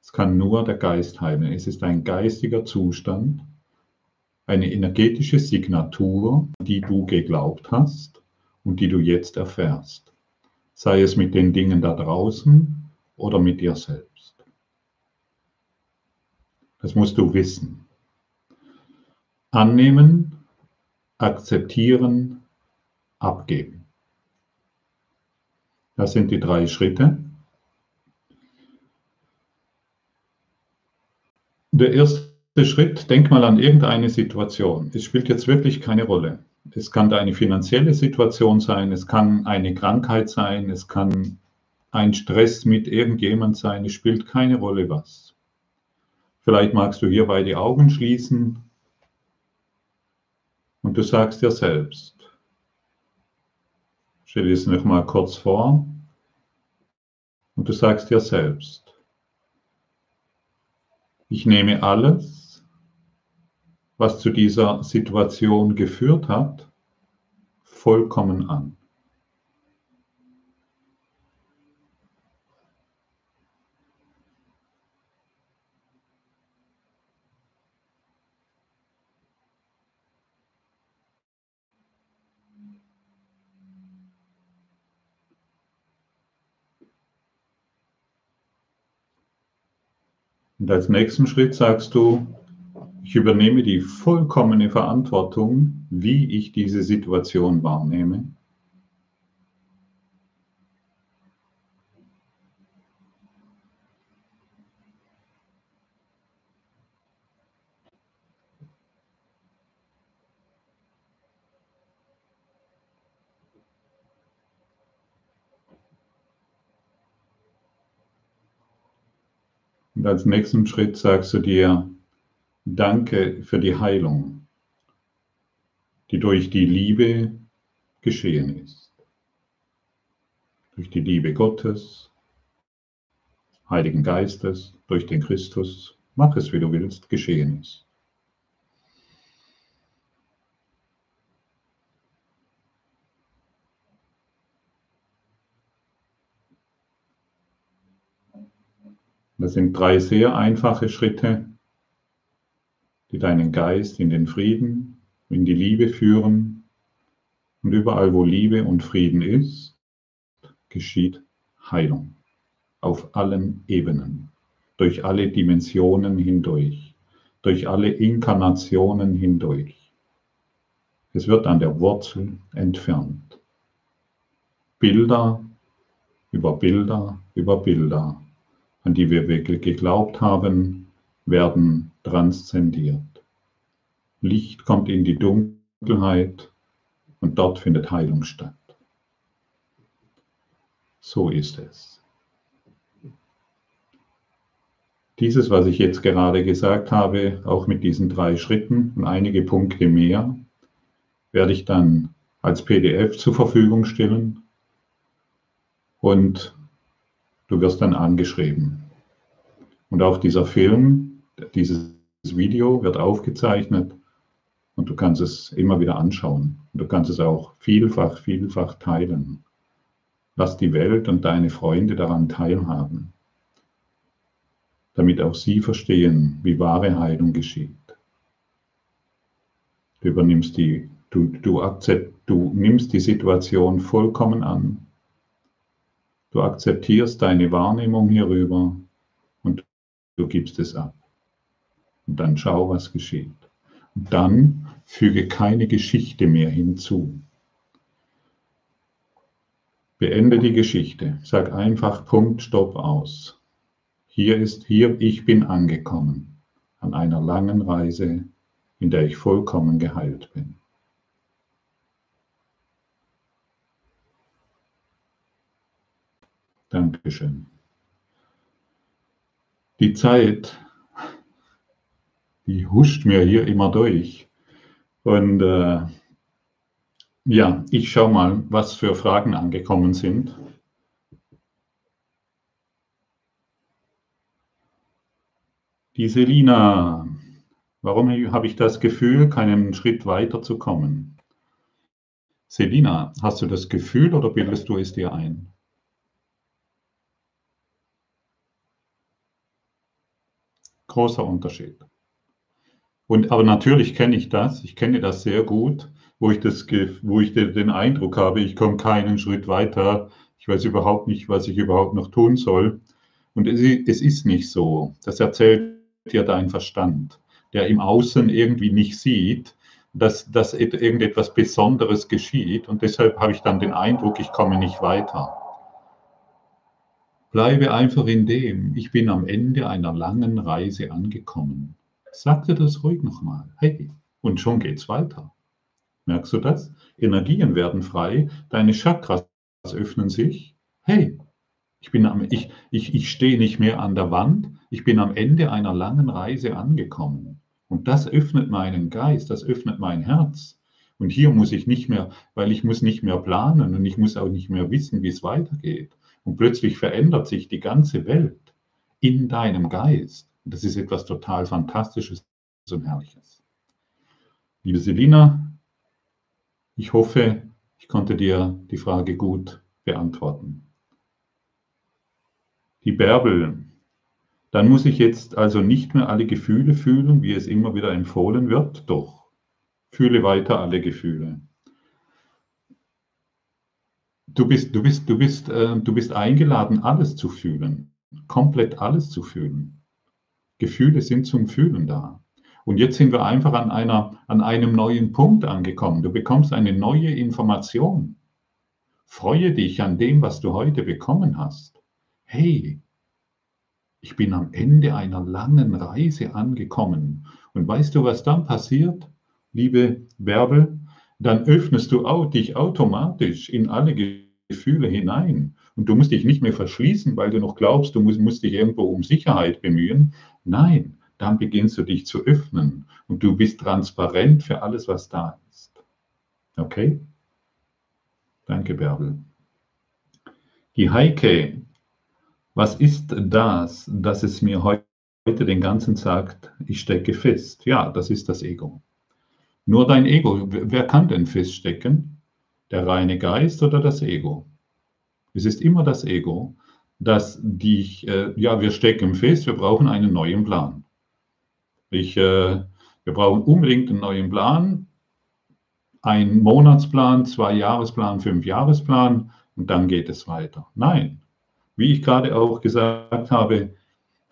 Es kann nur der Geist heilen. Es ist ein geistiger Zustand, eine energetische Signatur, die du geglaubt hast und die du jetzt erfährst, sei es mit den Dingen da draußen oder mit dir selbst. Das musst du wissen. Annehmen, akzeptieren, abgeben. Das sind die drei Schritte. Der erste Schritt, denk mal an irgendeine Situation. Es spielt jetzt wirklich keine Rolle. Es kann eine finanzielle Situation sein, es kann eine Krankheit sein, es kann ein Stress mit irgendjemand sein, es spielt keine Rolle was. Vielleicht magst du hierbei die Augen schließen und du sagst dir selbst, stell dir es noch mal kurz vor und du sagst dir selbst, ich nehme alles, was zu dieser Situation geführt hat, vollkommen an. Und als nächsten Schritt sagst du, ich übernehme die vollkommene Verantwortung, wie ich diese Situation wahrnehme. Und als nächsten Schritt sagst du dir, Danke für die Heilung, die durch die Liebe geschehen ist. Durch die Liebe Gottes, Heiligen Geistes, durch den Christus, Mach es, wie du willst, geschehen ist. Das sind drei sehr einfache Schritte, die deinen Geist in den Frieden, in die Liebe führen. Und überall, wo Liebe und Frieden ist, geschieht Heilung. Auf allen Ebenen, durch alle Dimensionen hindurch, durch alle Inkarnationen hindurch. Es wird an der Wurzel entfernt. Bilder über Bilder über Bilder an die wir wirklich geglaubt haben, werden transzendiert. Licht kommt in die Dunkelheit und dort findet Heilung statt. So ist es. Dieses, was ich jetzt gerade gesagt habe, auch mit diesen drei Schritten und einige Punkte mehr, werde ich dann als PDF zur Verfügung stellen und Du wirst dann angeschrieben. Und auch dieser Film, dieses Video wird aufgezeichnet und du kannst es immer wieder anschauen. Und du kannst es auch vielfach, vielfach teilen. Lass die Welt und deine Freunde daran teilhaben, damit auch sie verstehen, wie wahre Heilung geschieht. Du übernimmst die, du, du, akzept, du nimmst die Situation vollkommen an Du akzeptierst deine Wahrnehmung hierüber und du gibst es ab. Und dann schau, was geschieht. Und dann füge keine Geschichte mehr hinzu. Beende die Geschichte. Sag einfach Punkt, Stopp aus. Hier ist, hier, ich bin angekommen an einer langen Reise, in der ich vollkommen geheilt bin. Dankeschön. Die Zeit, die huscht mir hier immer durch. Und äh, ja, ich schaue mal, was für Fragen angekommen sind. Die Selina, warum habe ich das Gefühl, keinen Schritt weiter zu kommen? Selina, hast du das Gefühl oder bildest du es dir ein? Großer Unterschied. Und, aber natürlich kenne ich das, ich kenne das sehr gut, wo ich, das, wo ich den Eindruck habe, ich komme keinen Schritt weiter, ich weiß überhaupt nicht, was ich überhaupt noch tun soll. Und es, es ist nicht so. Das erzählt dir dein Verstand, der im Außen irgendwie nicht sieht, dass, dass irgendetwas Besonderes geschieht. Und deshalb habe ich dann den Eindruck, ich komme nicht weiter. Bleibe einfach in dem, ich bin am Ende einer langen Reise angekommen. Sag dir das ruhig nochmal. Hey, und schon geht's weiter. Merkst du das? Energien werden frei, deine Chakras öffnen sich. Hey, ich, bin am, ich, ich, ich stehe nicht mehr an der Wand, ich bin am Ende einer langen Reise angekommen. Und das öffnet meinen Geist, das öffnet mein Herz. Und hier muss ich nicht mehr, weil ich muss nicht mehr planen und ich muss auch nicht mehr wissen, wie es weitergeht. Und plötzlich verändert sich die ganze Welt in deinem Geist. Das ist etwas total Fantastisches und Herrliches. Liebe Selina, ich hoffe, ich konnte dir die Frage gut beantworten. Die Bärbel, dann muss ich jetzt also nicht mehr alle Gefühle fühlen, wie es immer wieder empfohlen wird. Doch, fühle weiter alle Gefühle. Du bist, du bist, du bist, äh, du bist eingeladen, alles zu fühlen. Komplett alles zu fühlen. Gefühle sind zum Fühlen da. Und jetzt sind wir einfach an, einer, an einem neuen Punkt angekommen. Du bekommst eine neue Information. Freue dich an dem, was du heute bekommen hast. Hey, ich bin am Ende einer langen Reise angekommen. Und weißt du, was dann passiert, liebe Bärbel? Dann öffnest du dich automatisch in alle Gefühle hinein. Und du musst dich nicht mehr verschließen, weil du noch glaubst, du musst, musst dich irgendwo um Sicherheit bemühen. Nein, dann beginnst du dich zu öffnen und du bist transparent für alles, was da ist. Okay? Danke, Bärbel. Die Heike, was ist das, dass es mir heute den ganzen sagt, ich stecke fest. Ja, das ist das Ego. Nur dein Ego. Wer kann denn feststecken? Der reine Geist oder das Ego? Es ist immer das Ego, das dich, äh, ja, wir stecken fest, wir brauchen einen neuen Plan. Ich, äh, wir brauchen unbedingt einen neuen Plan, einen Monatsplan, zwei Jahresplan, fünf Jahresplan und dann geht es weiter. Nein, wie ich gerade auch gesagt habe,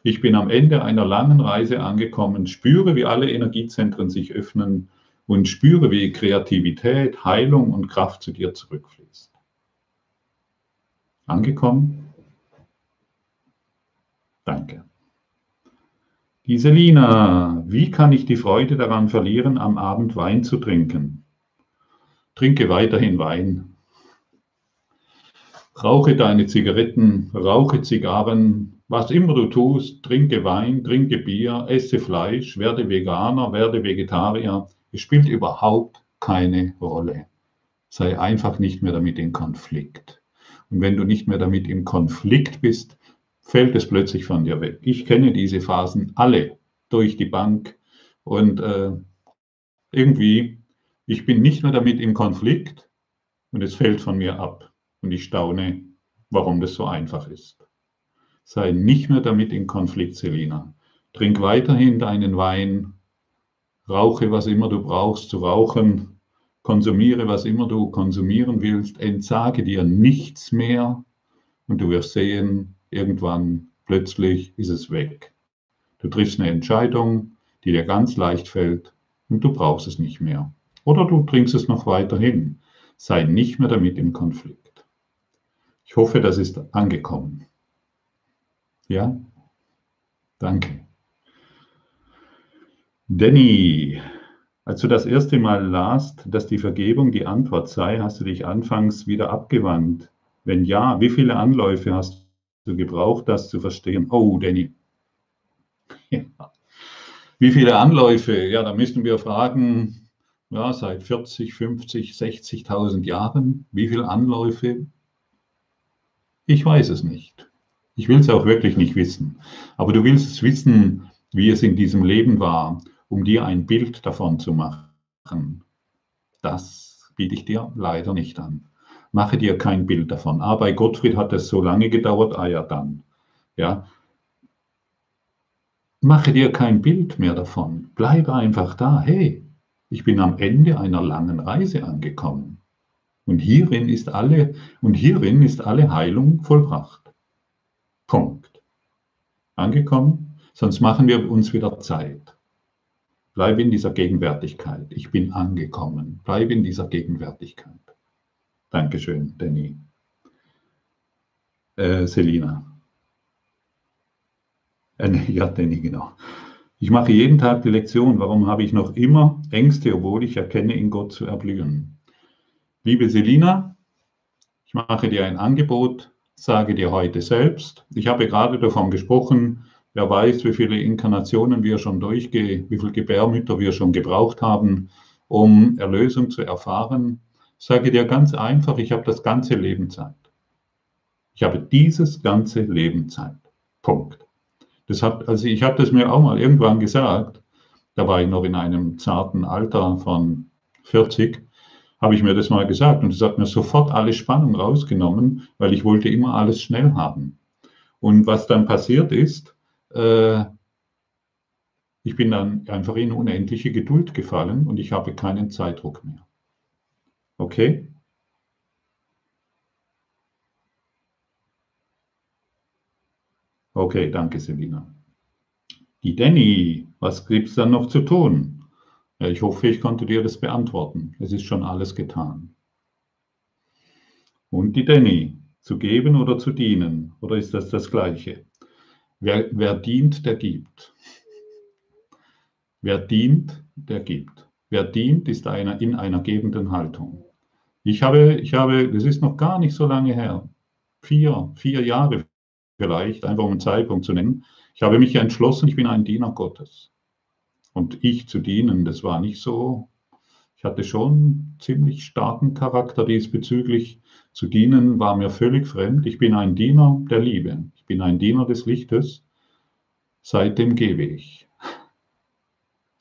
ich bin am Ende einer langen Reise angekommen, spüre, wie alle Energiezentren sich öffnen und spüre, wie Kreativität, Heilung und Kraft zu dir zurückfließt. Angekommen? Danke. Die Selina, wie kann ich die Freude daran verlieren, am Abend Wein zu trinken? Trinke weiterhin Wein. Rauche deine Zigaretten, rauche Zigarren, was immer du tust, trinke Wein, trinke Bier, esse Fleisch, werde Veganer, werde Vegetarier. Es spielt überhaupt keine Rolle. Sei einfach nicht mehr damit in Konflikt. Und wenn du nicht mehr damit im Konflikt bist, fällt es plötzlich von dir weg. Ich kenne diese Phasen alle durch die Bank und äh, irgendwie, ich bin nicht mehr damit im Konflikt und es fällt von mir ab. Und ich staune, warum das so einfach ist. Sei nicht mehr damit in Konflikt, Selina. Trink weiterhin deinen Wein, rauche, was immer du brauchst zu rauchen, konsumiere, was immer du konsumieren willst, entsage dir nichts mehr und du wirst sehen, irgendwann plötzlich ist es weg. Du triffst eine Entscheidung, die dir ganz leicht fällt und du brauchst es nicht mehr. Oder du trinkst es noch weiterhin. Sei nicht mehr damit im Konflikt. Ich hoffe, das ist angekommen. Ja? Danke. Danny, als du das erste Mal lasst, dass die Vergebung die Antwort sei, hast du dich anfangs wieder abgewandt. Wenn ja, wie viele Anläufe hast du gebraucht, das zu verstehen? Oh, Danny. Ja. Wie viele Anläufe? Ja, da müssen wir fragen, ja, seit 40, 50, 60.000 Jahren, wie viele Anläufe? Ich weiß es nicht. Ich will es auch wirklich nicht wissen. Aber du willst es wissen, wie es in diesem Leben war, um dir ein Bild davon zu machen. Das biete ich dir leider nicht an. Mache dir kein Bild davon. Ah, bei Gottfried hat es so lange gedauert, ah ja dann. Ja. Mache dir kein Bild mehr davon. Bleibe einfach da. Hey, ich bin am Ende einer langen Reise angekommen. Und hierin ist alle, und hierin ist alle Heilung vollbracht. Punkt. Angekommen? Sonst machen wir uns wieder Zeit. Bleib in dieser Gegenwärtigkeit. Ich bin angekommen. Bleib in dieser Gegenwärtigkeit. Dankeschön, Danny. Äh, Selina. Äh, ja, Danny, genau. Ich mache jeden Tag die Lektion. Warum habe ich noch immer Ängste, obwohl ich erkenne, in Gott zu erblühen? Liebe Selina, ich mache dir ein Angebot, sage dir heute selbst. Ich habe gerade davon gesprochen, Wer weiß, wie viele Inkarnationen wir schon durchgehen, wie viele Gebärmütter wir schon gebraucht haben, um Erlösung zu erfahren. Ich sage dir ganz einfach, ich habe das ganze Leben Zeit. Ich habe dieses ganze Leben Zeit. Punkt. Das hat, also ich habe das mir auch mal irgendwann gesagt, da war ich noch in einem zarten Alter von 40, habe ich mir das mal gesagt und es hat mir sofort alle Spannung rausgenommen, weil ich wollte immer alles schnell haben. Und was dann passiert ist, äh, ich bin dann einfach in unendliche Geduld gefallen und ich habe keinen Zeitdruck mehr. Okay? Okay, danke Selina. Die Danny, was gibt es dann noch zu tun? Ich hoffe, ich konnte dir das beantworten. Es ist schon alles getan. Und die Danny, zu geben oder zu dienen? Oder ist das das Gleiche? Wer, wer dient, der gibt. Wer dient, der gibt. Wer dient, ist einer in einer gebenden Haltung. Ich habe, ich habe, das ist noch gar nicht so lange her, vier, vier Jahre vielleicht, einfach um einen Zeitpunkt zu nennen. Ich habe mich entschlossen, ich bin ein Diener Gottes. Und ich zu dienen, das war nicht so. Ich hatte schon ziemlich starken Charakter diesbezüglich. Zu dienen war mir völlig fremd. Ich bin ein Diener der Liebe. Bin ein Diener des Lichtes. Seitdem gebe ich.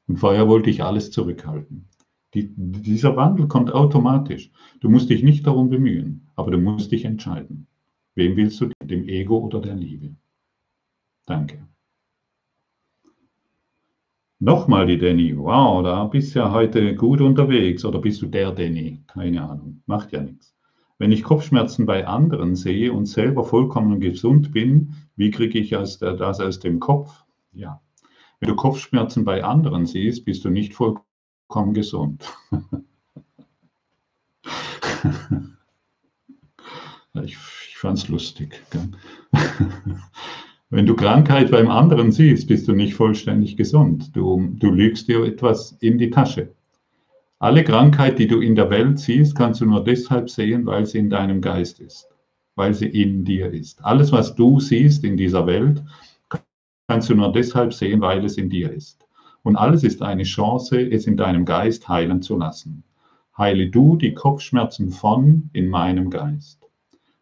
Und vorher wollte ich alles zurückhalten. Die, dieser Wandel kommt automatisch. Du musst dich nicht darum bemühen, aber du musst dich entscheiden. Wem willst du, dem Ego oder der Liebe? Danke. Nochmal die Danny. Wow, da bist du ja heute gut unterwegs. Oder bist du der Danny? Keine Ahnung. Macht ja nichts. Wenn ich Kopfschmerzen bei anderen sehe und selber vollkommen gesund bin, wie kriege ich das aus dem Kopf? Ja. Wenn du Kopfschmerzen bei anderen siehst, bist du nicht vollkommen gesund. ich ich fand es lustig. Wenn du Krankheit beim anderen siehst, bist du nicht vollständig gesund. Du, du lügst dir etwas in die Tasche. Alle Krankheit, die du in der Welt siehst, kannst du nur deshalb sehen, weil sie in deinem Geist ist, weil sie in dir ist. Alles, was du siehst in dieser Welt, kannst du nur deshalb sehen, weil es in dir ist. Und alles ist eine Chance, es in deinem Geist heilen zu lassen. Heile du die Kopfschmerzen von in meinem Geist.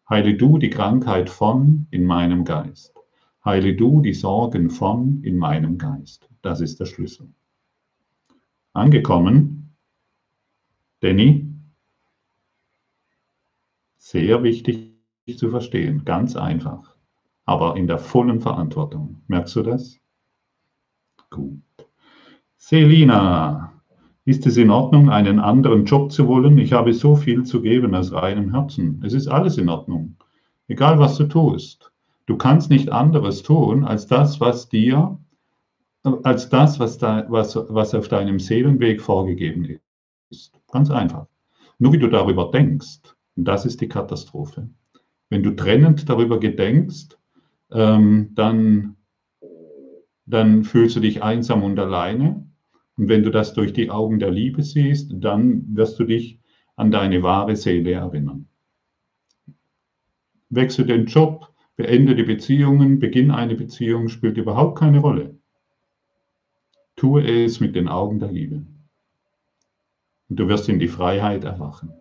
Heile du die Krankheit von in meinem Geist. Heile du die Sorgen von in meinem Geist. Das ist der Schlüssel. Angekommen, Danny? Sehr wichtig zu verstehen, ganz einfach, aber in der vollen Verantwortung. Merkst du das? Gut. Selina, ist es in Ordnung, einen anderen Job zu wollen? Ich habe so viel zu geben aus reinem Herzen. Es ist alles in Ordnung. Egal was du tust. Du kannst nicht anderes tun als das, was dir, als das, was, da, was, was auf deinem Seelenweg vorgegeben ist. Ganz einfach. Nur wie du darüber denkst, und das ist die Katastrophe. Wenn du trennend darüber gedenkst, ähm, dann, dann fühlst du dich einsam und alleine. Und wenn du das durch die Augen der Liebe siehst, dann wirst du dich an deine wahre Seele erinnern. Wechsel den Job, Beende die Beziehungen, beginn eine Beziehung, spielt überhaupt keine Rolle. Tue es mit den Augen der Liebe. Und du wirst in die Freiheit erwachen.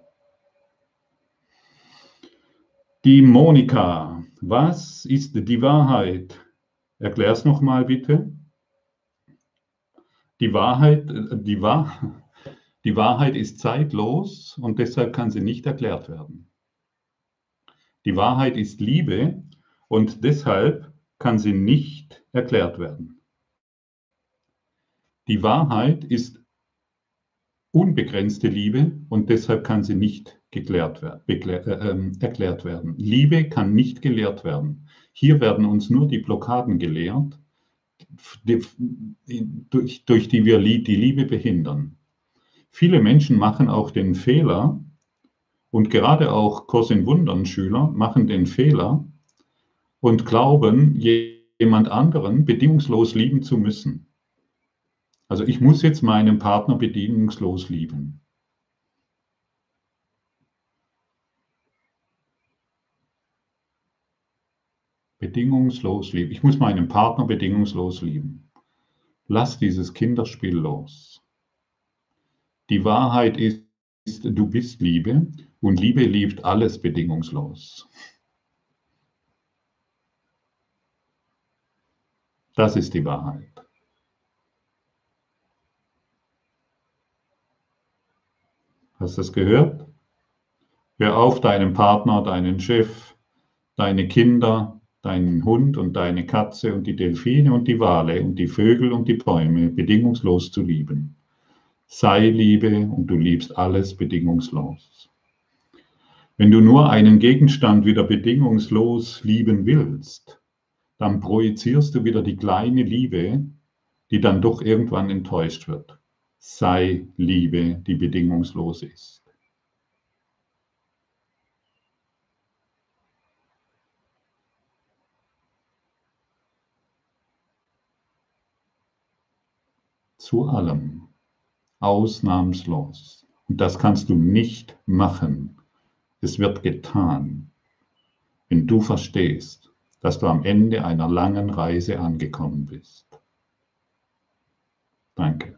Die Monika, was ist die Wahrheit? Erklär es nochmal bitte. Die Wahrheit, die, Wahr, die Wahrheit ist zeitlos und deshalb kann sie nicht erklärt werden. Die Wahrheit ist Liebe und deshalb kann sie nicht erklärt werden. Die Wahrheit ist unbegrenzte Liebe und deshalb kann sie nicht geklärt werden, äh, äh, erklärt werden. Liebe kann nicht gelehrt werden. Hier werden uns nur die Blockaden gelehrt, die, durch, durch die wir die Liebe behindern. Viele Menschen machen auch den Fehler, und gerade auch Kurs in Wundern Schüler machen den Fehler, und glauben, jemand anderen bedingungslos lieben zu müssen. Also ich muss jetzt meinen Partner bedingungslos lieben. Bedingungslos lieben. Ich muss meinen Partner bedingungslos lieben. Lass dieses Kinderspiel los. Die Wahrheit ist, du bist Liebe und Liebe liebt alles bedingungslos. Das ist die Wahrheit. Hast du es gehört? Hör auf, deinen Partner, deinen Chef, deine Kinder, deinen Hund und deine Katze und die Delfine und die Wale und die Vögel und die Bäume bedingungslos zu lieben. Sei Liebe und du liebst alles bedingungslos. Wenn du nur einen Gegenstand wieder bedingungslos lieben willst, dann projizierst du wieder die kleine Liebe, die dann doch irgendwann enttäuscht wird. Sei Liebe, die bedingungslos ist. Zu allem, ausnahmslos. Und das kannst du nicht machen. Es wird getan, wenn du verstehst, dass du am Ende einer langen Reise angekommen bist. Danke.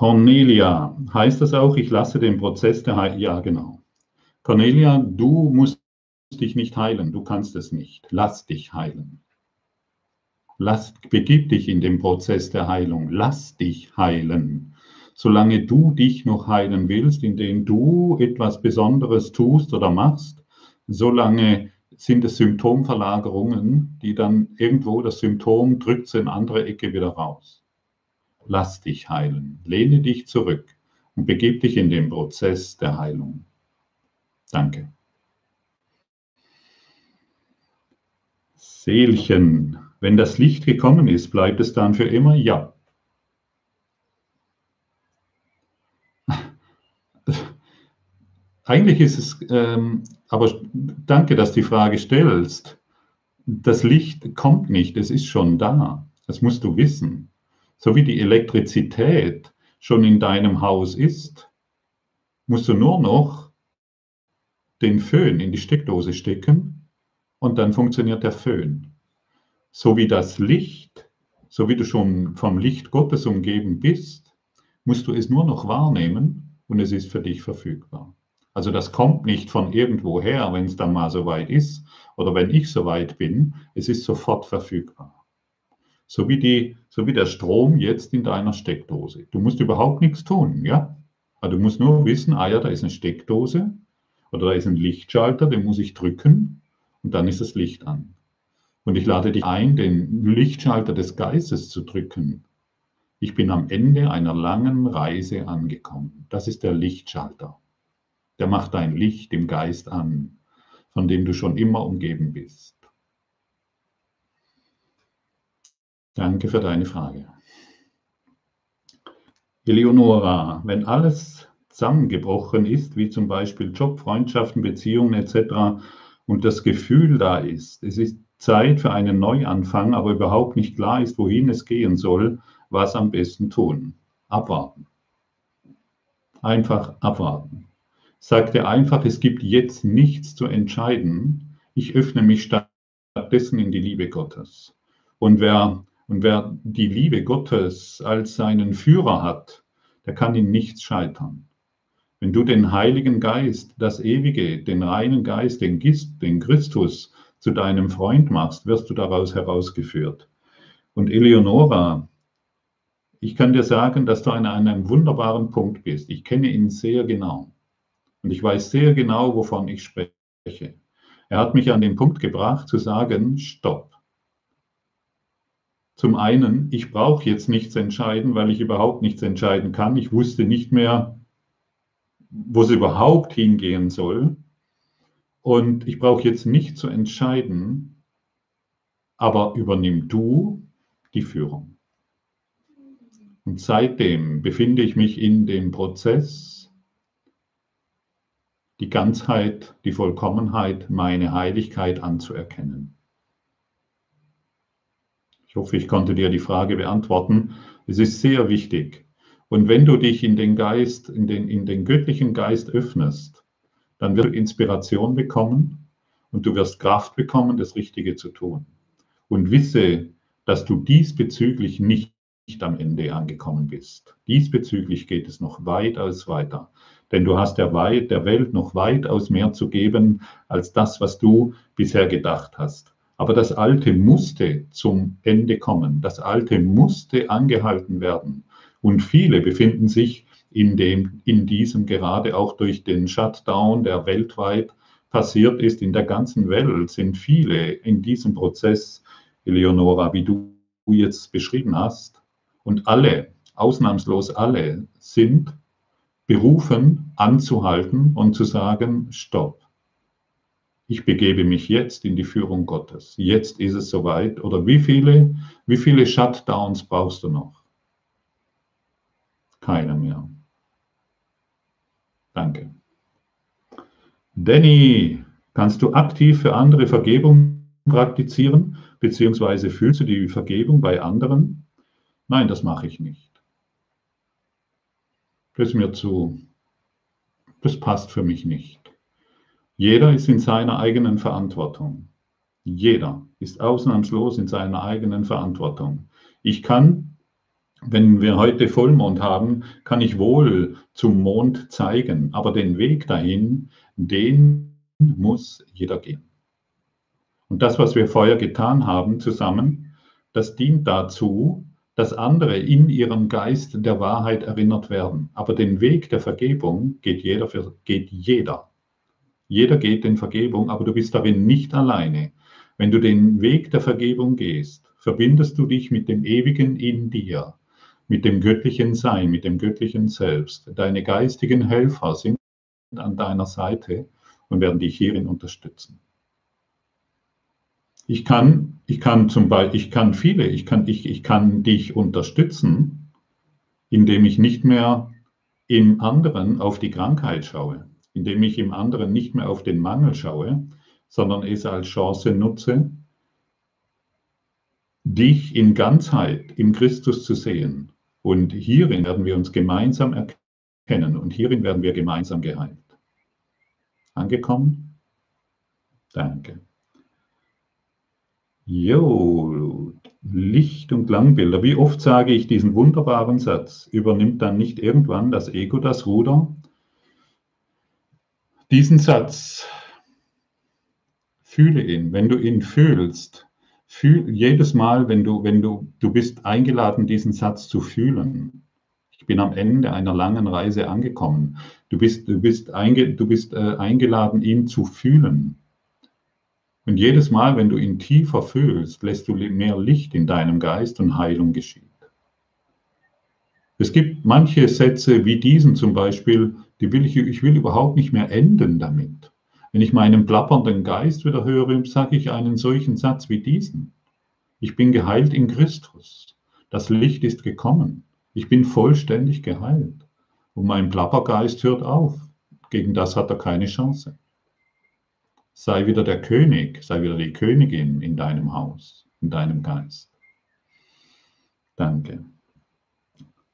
Cornelia, heißt das auch, ich lasse den Prozess der Heilung? Ja, genau. Cornelia, du musst dich nicht heilen, du kannst es nicht. Lass dich heilen. Lass, begib dich in den Prozess der Heilung. Lass dich heilen. Solange du dich noch heilen willst, indem du etwas Besonderes tust oder machst, solange sind es Symptomverlagerungen, die dann irgendwo das Symptom drückt es in andere Ecke wieder raus. Lass dich heilen. Lehne dich zurück und begib dich in den Prozess der Heilung. Danke. Seelchen, wenn das Licht gekommen ist, bleibt es dann für immer? Ja. Eigentlich ist es, ähm, aber danke, dass du die Frage stellst. Das Licht kommt nicht, es ist schon da. Das musst du wissen. So wie die Elektrizität schon in deinem Haus ist, musst du nur noch den Föhn in die Steckdose stecken und dann funktioniert der Föhn so wie das Licht, so wie du schon vom Licht Gottes umgeben bist, musst du es nur noch wahrnehmen und es ist für dich verfügbar. Also das kommt nicht von irgendwoher, wenn es dann mal so weit ist oder wenn ich so weit bin, es ist sofort verfügbar. So wie, die, so wie der Strom jetzt in deiner Steckdose. Du musst überhaupt nichts tun, ja? Also du musst nur wissen, ah ja, da ist eine Steckdose oder da ist ein Lichtschalter, den muss ich drücken und dann ist das Licht an. Und ich lade dich ein, den Lichtschalter des Geistes zu drücken. Ich bin am Ende einer langen Reise angekommen. Das ist der Lichtschalter. Der macht dein Licht im Geist an, von dem du schon immer umgeben bist. Danke für deine Frage. Eleonora, wenn alles zusammengebrochen ist, wie zum Beispiel Job, Freundschaften, Beziehungen etc., und das Gefühl da ist, es ist Zeit für einen Neuanfang, aber überhaupt nicht klar ist, wohin es gehen soll, was am besten tun. Abwarten. Einfach abwarten. Sagt er einfach, es gibt jetzt nichts zu entscheiden. Ich öffne mich stattdessen in die Liebe Gottes. Und wer, und wer die Liebe Gottes als seinen Führer hat, der kann in nichts scheitern. Wenn du den Heiligen Geist, das Ewige, den reinen Geist, den, Gist, den Christus zu deinem Freund machst, wirst du daraus herausgeführt. Und Eleonora, ich kann dir sagen, dass du an einem wunderbaren Punkt bist. Ich kenne ihn sehr genau. Und ich weiß sehr genau, wovon ich spreche. Er hat mich an den Punkt gebracht zu sagen, stopp. Zum einen, ich brauche jetzt nichts entscheiden, weil ich überhaupt nichts entscheiden kann. Ich wusste nicht mehr, wo es überhaupt hingehen soll. Und ich brauche jetzt nicht zu entscheiden, aber übernimm du die Führung. Und seitdem befinde ich mich in dem Prozess, die Ganzheit, die Vollkommenheit, meine Heiligkeit anzuerkennen. Ich hoffe, ich konnte dir die Frage beantworten. Es ist sehr wichtig. Und wenn du dich in den Geist, in den, in den göttlichen Geist öffnest, dann wirst du Inspiration bekommen und du wirst Kraft bekommen, das Richtige zu tun. Und wisse, dass du diesbezüglich nicht am Ende angekommen bist. Diesbezüglich geht es noch weitaus weiter. Denn du hast der Welt noch weitaus mehr zu geben als das, was du bisher gedacht hast. Aber das Alte musste zum Ende kommen. Das Alte musste angehalten werden. Und viele befinden sich in, dem, in diesem gerade auch durch den Shutdown, der weltweit passiert ist, in der ganzen Welt sind viele in diesem Prozess, Eleonora, wie du jetzt beschrieben hast. Und alle, ausnahmslos alle, sind berufen, anzuhalten und zu sagen, stopp. Ich begebe mich jetzt in die Führung Gottes. Jetzt ist es soweit. Oder wie viele, wie viele Shutdowns brauchst du noch? Keine mehr. Danke. Danny, kannst du aktiv für andere Vergebung praktizieren, beziehungsweise fühlst du die Vergebung bei anderen? Nein, das mache ich nicht. Das ist mir zu, das passt für mich nicht. Jeder ist in seiner eigenen Verantwortung. Jeder ist ausnahmslos in seiner eigenen Verantwortung. Ich kann wenn wir heute Vollmond haben, kann ich wohl zum Mond zeigen, aber den Weg dahin, den muss jeder gehen. Und das, was wir vorher getan haben zusammen, das dient dazu, dass andere in ihrem Geist der Wahrheit erinnert werden. Aber den Weg der Vergebung geht jeder, für, geht jeder. Jeder geht in Vergebung, aber du bist darin nicht alleine. Wenn du den Weg der Vergebung gehst, verbindest du dich mit dem Ewigen in dir, mit dem göttlichen Sein, mit dem göttlichen Selbst. Deine geistigen Helfer sind an deiner Seite und werden dich hierin unterstützen. Ich kann, ich kann zum Beispiel, ich kann viele, ich kann, ich, ich kann dich unterstützen, indem ich nicht mehr im anderen auf die Krankheit schaue, indem ich im anderen nicht mehr auf den Mangel schaue, sondern es als Chance nutze, dich in Ganzheit im Christus zu sehen. Und hierin werden wir uns gemeinsam erkennen und hierin werden wir gemeinsam geheilt. Angekommen? Danke. Jo, Licht- und Klangbilder. Wie oft sage ich diesen wunderbaren Satz? Übernimmt dann nicht irgendwann das Ego das Ruder? Diesen Satz, fühle ihn. Wenn du ihn fühlst, fühl jedes Mal, wenn du, wenn du, du bist eingeladen, diesen Satz zu fühlen. Ich bin am Ende einer langen Reise angekommen. Du bist, du bist, einge, du bist äh, eingeladen, ihn zu fühlen. Und jedes Mal, wenn du ihn tiefer fühlst, lässt du mehr Licht in deinem Geist und Heilung geschieht. Es gibt manche Sätze wie diesen zum Beispiel, die will ich, ich will überhaupt nicht mehr enden damit. Wenn ich meinen plappernden Geist wieder höre, sage ich einen solchen Satz wie diesen. Ich bin geheilt in Christus. Das Licht ist gekommen. Ich bin vollständig geheilt. Und mein Plappergeist hört auf. Gegen das hat er keine Chance sei wieder der König, sei wieder die Königin in deinem Haus, in deinem Geist. Danke.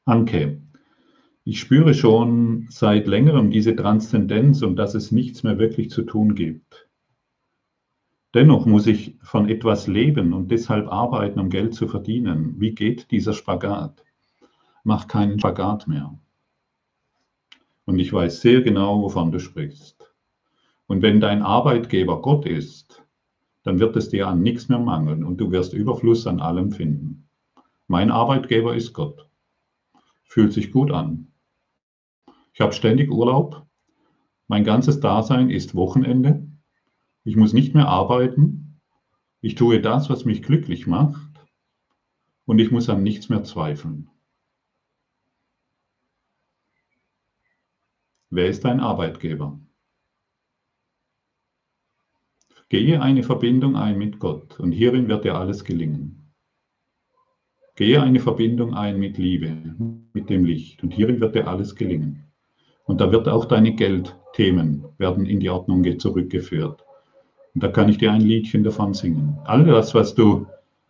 Anke, ich spüre schon seit längerem diese Transzendenz und dass es nichts mehr wirklich zu tun gibt. Dennoch muss ich von etwas leben und deshalb arbeiten, um Geld zu verdienen. Wie geht dieser Spagat? Mach keinen Spagat mehr. Und ich weiß sehr genau, wovon du sprichst. Und wenn dein Arbeitgeber Gott ist, dann wird es dir an nichts mehr mangeln und du wirst Überfluss an allem finden. Mein Arbeitgeber ist Gott. Fühlt sich gut an. Ich habe ständig Urlaub. Mein ganzes Dasein ist Wochenende. Ich muss nicht mehr arbeiten. Ich tue das, was mich glücklich macht. Und ich muss an nichts mehr zweifeln. Wer ist dein Arbeitgeber? Gehe eine Verbindung ein mit Gott und hierin wird dir alles gelingen. Gehe eine Verbindung ein mit Liebe, mit dem Licht und hierin wird dir alles gelingen. Und da wird auch deine Geldthemen werden in die Ordnung zurückgeführt. Und da kann ich dir ein Liedchen davon singen. Alles, was du,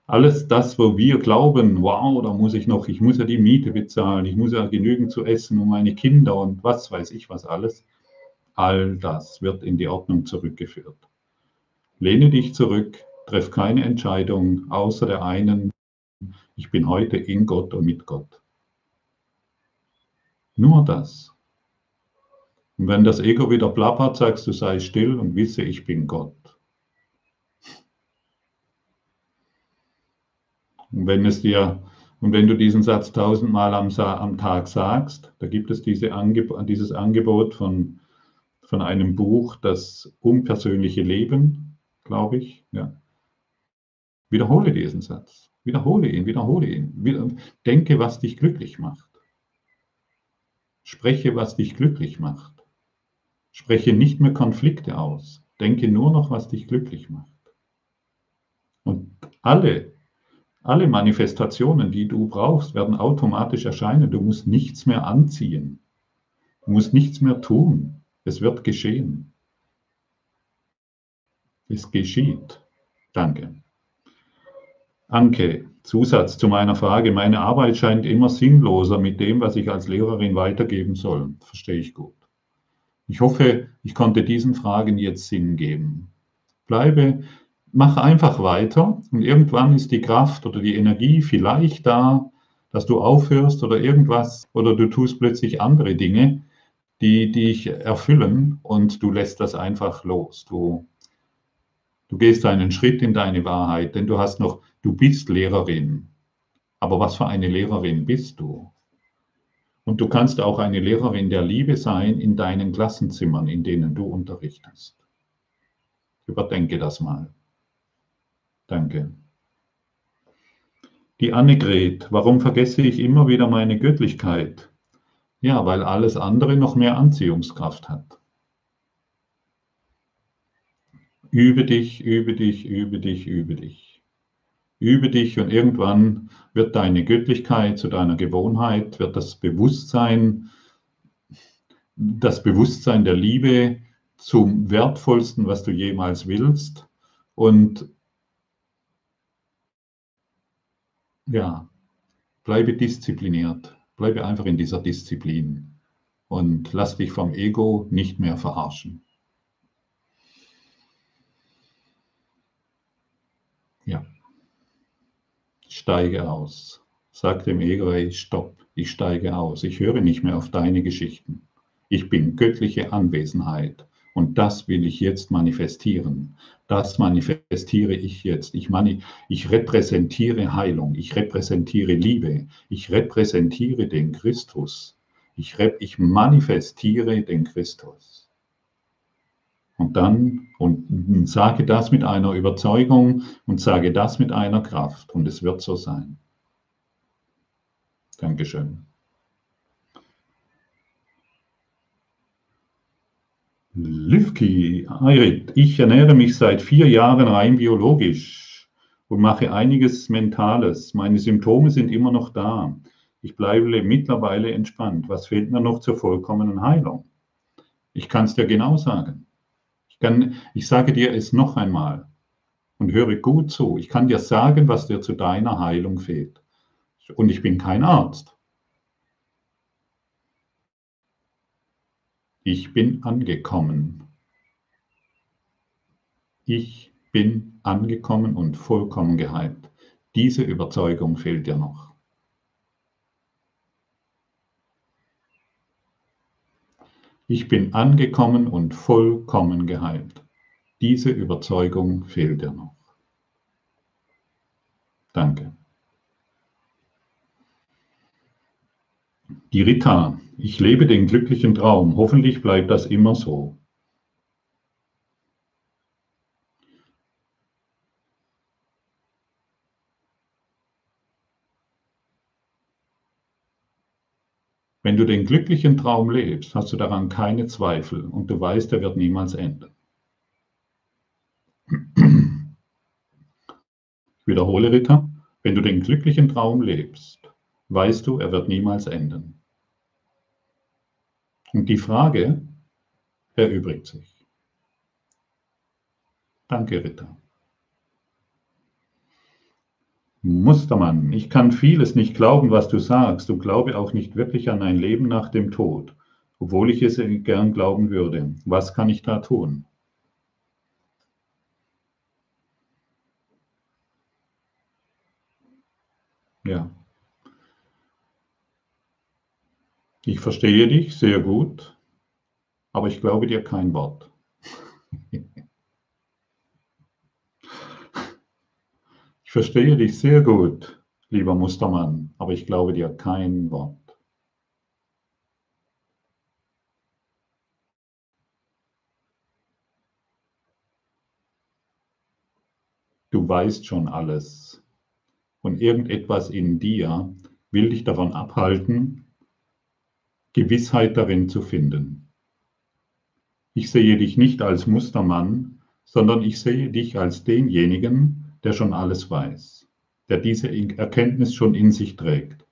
alles das, wo wir glauben, wow, da muss ich noch, ich muss ja die Miete bezahlen, ich muss ja genügend zu essen um meine Kinder und was weiß ich was alles, all das wird in die Ordnung zurückgeführt. Lehne dich zurück, treff keine Entscheidung außer der einen, ich bin heute in Gott und mit Gott. Nur das. Und wenn das Ego wieder plappert, sagst du, sei still und wisse, ich bin Gott. Und wenn es dir, und wenn du diesen Satz tausendmal am, am Tag sagst, da gibt es diese Angeb dieses Angebot von, von einem Buch, das unpersönliche Leben, glaube ich. Ja. Wiederhole diesen Satz. Wiederhole ihn, wiederhole ihn. Denke, was dich glücklich macht. Spreche, was dich glücklich macht. Spreche nicht mehr Konflikte aus. Denke nur noch, was dich glücklich macht. Und alle, alle Manifestationen, die du brauchst, werden automatisch erscheinen. Du musst nichts mehr anziehen. Du musst nichts mehr tun. Es wird geschehen. Es geschieht. Danke. Anke, Zusatz zu meiner Frage. Meine Arbeit scheint immer sinnloser mit dem, was ich als Lehrerin weitergeben soll. Verstehe ich gut. Ich hoffe, ich konnte diesen Fragen jetzt Sinn geben. Bleibe, mach einfach weiter und irgendwann ist die Kraft oder die Energie vielleicht da, dass du aufhörst oder irgendwas oder du tust plötzlich andere Dinge, die dich erfüllen und du lässt das einfach los. Du, du gehst einen Schritt in deine Wahrheit, denn du hast noch, du bist Lehrerin. Aber was für eine Lehrerin bist du? Und du kannst auch eine Lehrerin der Liebe sein in deinen Klassenzimmern, in denen du unterrichtest. Überdenke das mal. Danke. Die Annegret, warum vergesse ich immer wieder meine Göttlichkeit? Ja, weil alles andere noch mehr Anziehungskraft hat. Übe dich, übe dich, übe dich, übe dich. Übe dich und irgendwann wird deine Göttlichkeit zu deiner Gewohnheit, wird das Bewusstsein, das Bewusstsein der Liebe zum wertvollsten, was du jemals willst. Und ja, bleibe diszipliniert, bleibe einfach in dieser Disziplin und lass dich vom Ego nicht mehr verarschen. Ja, steige aus. Sag dem Ego, hey, stopp, ich steige aus. Ich höre nicht mehr auf deine Geschichten. Ich bin göttliche Anwesenheit und das will ich jetzt manifestieren. Das manifestiere ich jetzt. Ich, mani ich repräsentiere Heilung. Ich repräsentiere Liebe. Ich repräsentiere den Christus. Ich, ich manifestiere den Christus. Und dann und sage das mit einer Überzeugung und sage das mit einer Kraft. Und es wird so sein. Dankeschön. Lüfki, Ayrit, ich ernähre mich seit vier Jahren rein biologisch und mache einiges Mentales. Meine Symptome sind immer noch da. Ich bleibe mittlerweile entspannt. Was fehlt mir noch zur vollkommenen Heilung? Ich kann es dir genau sagen. Ich, kann, ich sage dir es noch einmal und höre gut zu. Ich kann dir sagen, was dir zu deiner Heilung fehlt. Und ich bin kein Arzt. Ich bin angekommen. Ich bin angekommen und vollkommen geheilt. Diese Überzeugung fehlt dir noch. Ich bin angekommen und vollkommen geheilt. Diese Überzeugung fehlt dir noch. Danke. Die Rita, ich lebe den glücklichen Traum. Hoffentlich bleibt das immer so. Den glücklichen Traum lebst, hast du daran keine Zweifel und du weißt, er wird niemals enden. Ich wiederhole, Ritter, wenn du den glücklichen Traum lebst, weißt du, er wird niemals enden. Und die Frage erübrigt sich. Danke, Ritter. Mustermann, ich kann vieles nicht glauben, was du sagst und glaube auch nicht wirklich an ein Leben nach dem Tod, obwohl ich es gern glauben würde. Was kann ich da tun? Ja. Ich verstehe dich sehr gut, aber ich glaube dir kein Wort. verstehe dich sehr gut, lieber Mustermann, aber ich glaube dir kein Wort. Du weißt schon alles und irgendetwas in dir will dich davon abhalten, Gewissheit darin zu finden. Ich sehe dich nicht als Mustermann, sondern ich sehe dich als denjenigen, der schon alles weiß, der diese Erkenntnis schon in sich trägt.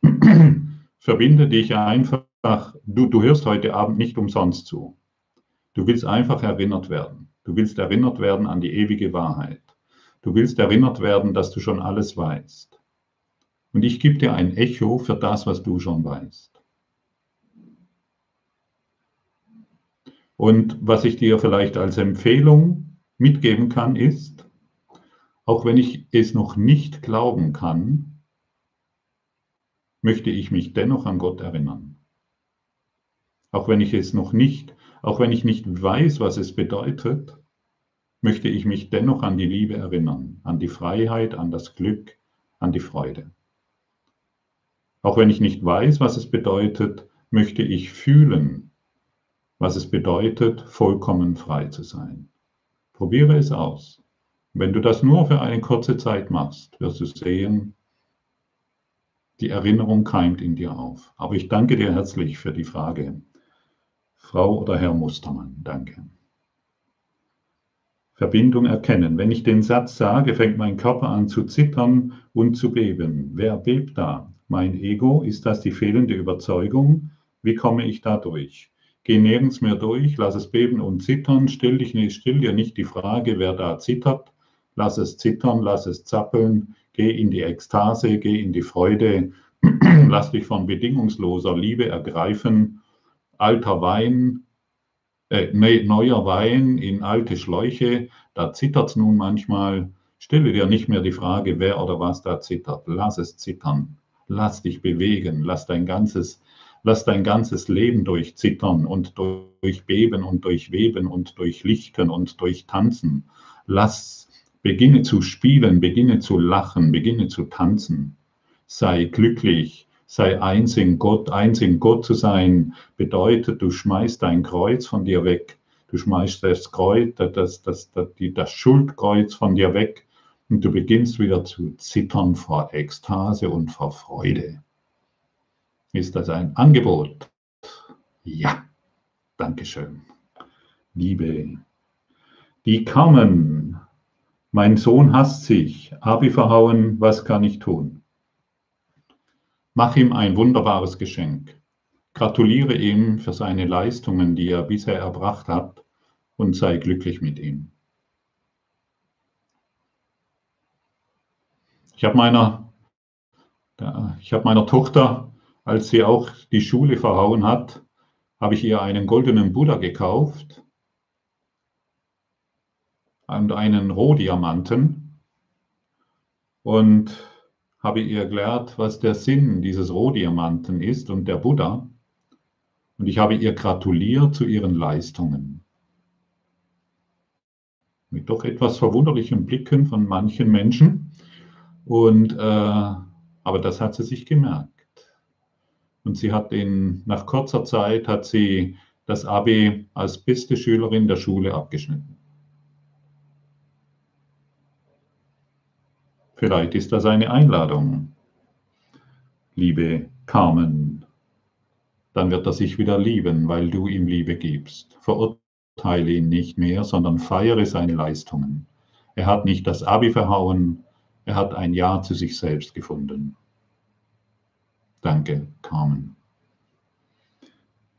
Verbinde dich einfach, du, du hörst heute Abend nicht umsonst zu. Du willst einfach erinnert werden. Du willst erinnert werden an die ewige Wahrheit. Du willst erinnert werden, dass du schon alles weißt. Und ich gebe dir ein Echo für das, was du schon weißt. Und was ich dir vielleicht als Empfehlung mitgeben kann, ist, auch wenn ich es noch nicht glauben kann, möchte ich mich dennoch an Gott erinnern. auch wenn ich es noch nicht, auch wenn ich nicht weiß, was es bedeutet, möchte ich mich dennoch an die Liebe erinnern, an die Freiheit, an das Glück, an die Freude. Auch wenn ich nicht weiß, was es bedeutet, möchte ich fühlen, was es bedeutet, vollkommen frei zu sein. Probiere es aus. Wenn du das nur für eine kurze Zeit machst, wirst du sehen, die Erinnerung keimt in dir auf. Aber ich danke dir herzlich für die Frage. Frau oder Herr Mustermann, danke. Verbindung erkennen. Wenn ich den Satz sage, fängt mein Körper an zu zittern und zu beben. Wer bebt da? Mein Ego? Ist das die fehlende Überzeugung? Wie komme ich da durch? Geh nirgends mehr durch, lass es beben und zittern. Stell, dich nicht, still dir nicht die Frage, wer da zittert. Lass es zittern, lass es zappeln. Geh in die Ekstase, geh in die Freude. lass dich von bedingungsloser Liebe ergreifen. Alter Wein, äh, neuer Wein in alte Schläuche, da zittert es nun manchmal. Stelle dir nicht mehr die Frage, wer oder was da zittert. Lass es zittern. Lass dich bewegen. Lass dein ganzes, lass dein ganzes Leben durchzittern und durchbeben und durchweben und durchlichten und durchtanzen. Lass, beginne zu spielen, beginne zu lachen, beginne zu tanzen. Sei glücklich, sei eins in Gott. Eins in Gott zu sein bedeutet, du schmeißt dein Kreuz von dir weg. Du schmeißt das Kreuz, das, das, das, das Schuldkreuz von dir weg und du beginnst wieder zu zittern vor Ekstase und vor Freude. Ist das ein Angebot? Ja, Dankeschön. Liebe, die Carmen, mein Sohn hasst sich, Abi verhauen, was kann ich tun? Mach ihm ein wunderbares Geschenk. Gratuliere ihm für seine Leistungen, die er bisher erbracht hat, und sei glücklich mit ihm. Ich habe meiner, ich habe meiner Tochter, als sie auch die Schule verhauen hat, habe ich ihr einen goldenen Buddha gekauft und einen Rohdiamanten. Und habe ihr erklärt, was der Sinn dieses Rohdiamanten ist und der Buddha. Und ich habe ihr gratuliert zu ihren Leistungen. Mit doch etwas verwunderlichen Blicken von manchen Menschen. Und, äh, aber das hat sie sich gemerkt. Und sie hat in, nach kurzer Zeit hat sie das AB als beste Schülerin der Schule abgeschnitten. Vielleicht ist das eine Einladung. Liebe Carmen, dann wird er sich wieder lieben, weil du ihm Liebe gibst. Verurteile ihn nicht mehr, sondern feiere seine Leistungen. Er hat nicht das Abi verhauen, er hat ein Ja zu sich selbst gefunden. Danke, Carmen.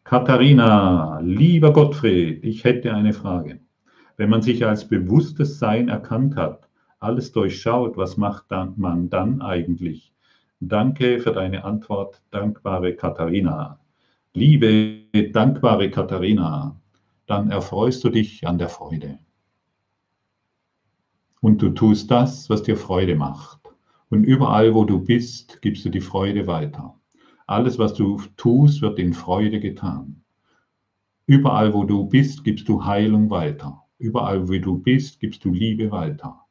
Katharina, lieber Gottfried, ich hätte eine Frage. Wenn man sich als bewusstes Sein erkannt hat, alles durchschaut, was macht dann, man dann eigentlich? Danke für deine Antwort, dankbare Katharina. Liebe, dankbare Katharina, dann erfreust du dich an der Freude. Und du tust das, was dir Freude macht. Und überall, wo du bist, gibst du die Freude weiter. Alles, was du tust, wird in Freude getan. Überall, wo du bist, gibst du Heilung weiter. Überall, wo du bist, gibst du Liebe weiter.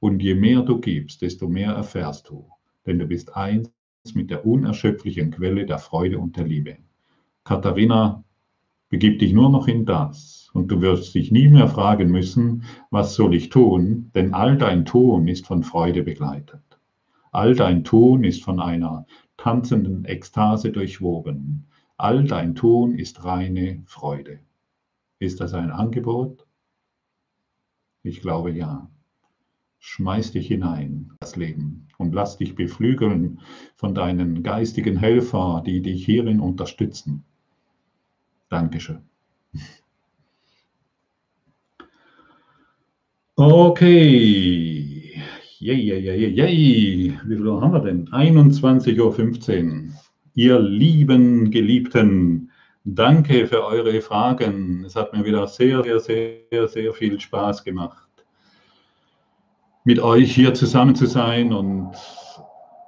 Und je mehr du gibst, desto mehr erfährst du, denn du bist eins mit der unerschöpflichen Quelle der Freude und der Liebe. Katharina, begib dich nur noch in das und du wirst dich nie mehr fragen müssen, was soll ich tun, denn all dein Tun ist von Freude begleitet. All dein Tun ist von einer tanzenden Ekstase durchwoben. All dein Tun ist reine Freude. Ist das ein Angebot? Ich glaube ja. Schmeiß dich hinein, das Leben, und lass dich beflügeln von deinen geistigen Helfer, die dich hierin unterstützen. Dankeschön. Okay. Yay, yay, yay, yay. Wie viel haben wir denn? 21.15 Uhr. Ihr lieben Geliebten, danke für eure Fragen. Es hat mir wieder sehr, sehr, sehr, sehr viel Spaß gemacht mit euch hier zusammen zu sein und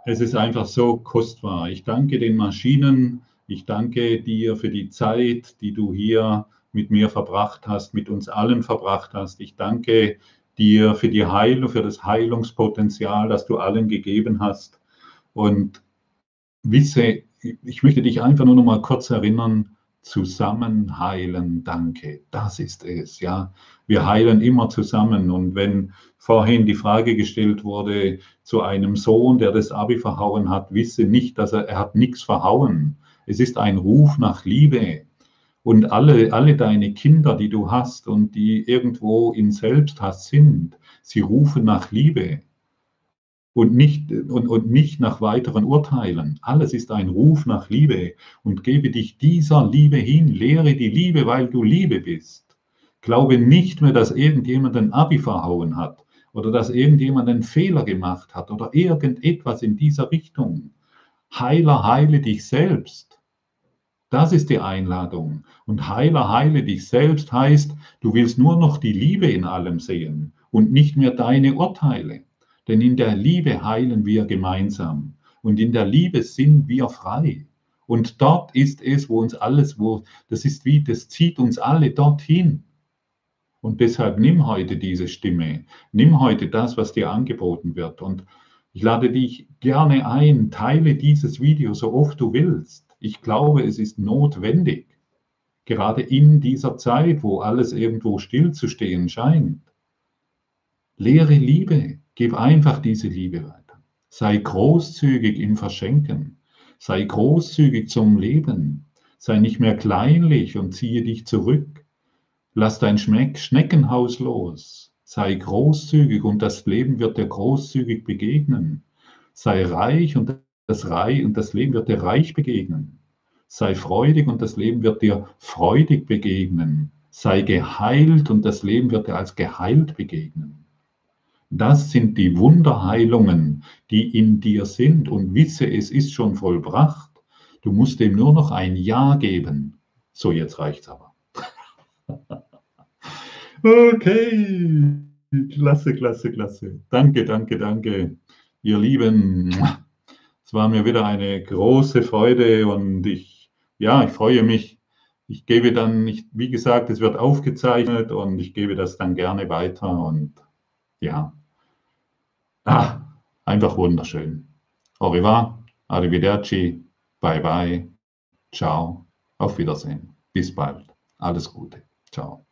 es ist einfach so kostbar. Ich danke den Maschinen, Ich danke dir für die Zeit, die du hier mit mir verbracht hast, mit uns allen verbracht hast. Ich danke dir für die Heilung, für das Heilungspotenzial, das du allen gegeben hast. Und wisse, ich möchte dich einfach nur noch mal kurz erinnern, zusammen heilen, danke, das ist es, ja. Wir heilen immer zusammen und wenn vorhin die Frage gestellt wurde zu einem Sohn, der das Abi verhauen hat, wisse nicht, dass er, er hat nichts verhauen. Es ist ein Ruf nach Liebe. Und alle, alle deine Kinder, die du hast und die irgendwo in Selbsthass sind, sie rufen nach Liebe und nicht, und, und nicht nach weiteren Urteilen. Alles ist ein Ruf nach Liebe und gebe dich dieser Liebe hin. Lehre die Liebe, weil du Liebe bist. Glaube nicht mehr, dass irgendjemand ein Abi verhauen hat oder dass irgendjemand einen Fehler gemacht hat oder irgendetwas in dieser Richtung. Heiler, heile dich selbst. Das ist die Einladung. Und Heiler, heile dich selbst heißt, du willst nur noch die Liebe in allem sehen und nicht mehr deine Urteile. Denn in der Liebe heilen wir gemeinsam. Und in der Liebe sind wir frei. Und dort ist es, wo uns alles, wo, das ist wie, das zieht uns alle dorthin. Und deshalb nimm heute diese Stimme. Nimm heute das, was dir angeboten wird. Und ich lade dich gerne ein, teile dieses Video so oft du willst. Ich glaube, es ist notwendig. Gerade in dieser Zeit, wo alles irgendwo stillzustehen scheint. Lehre Liebe. Gib einfach diese Liebe weiter. Sei großzügig im Verschenken. Sei großzügig zum Leben. Sei nicht mehr kleinlich und ziehe dich zurück. Lass dein Schmeck Schneckenhaus los. Sei großzügig und das Leben wird dir großzügig begegnen. Sei reich und das, reich, und das Leben wird dir reich begegnen. Sei freudig und das Leben wird dir freudig begegnen. Sei geheilt und das Leben wird dir als geheilt begegnen. Das sind die Wunderheilungen, die in dir sind und wisse, es ist schon vollbracht. Du musst dem nur noch ein Ja geben. So, jetzt reicht's aber. okay. Klasse, klasse, klasse. Danke, danke, danke. Ihr Lieben, es war mir wieder eine große Freude und ich, ja, ich freue mich. Ich gebe dann, nicht, wie gesagt, es wird aufgezeichnet und ich gebe das dann gerne weiter und ja, Ah, einfach wunderschön. Au revoir, arrivederci, bye bye, ciao, auf Wiedersehen. Bis bald. Alles Gute. Ciao.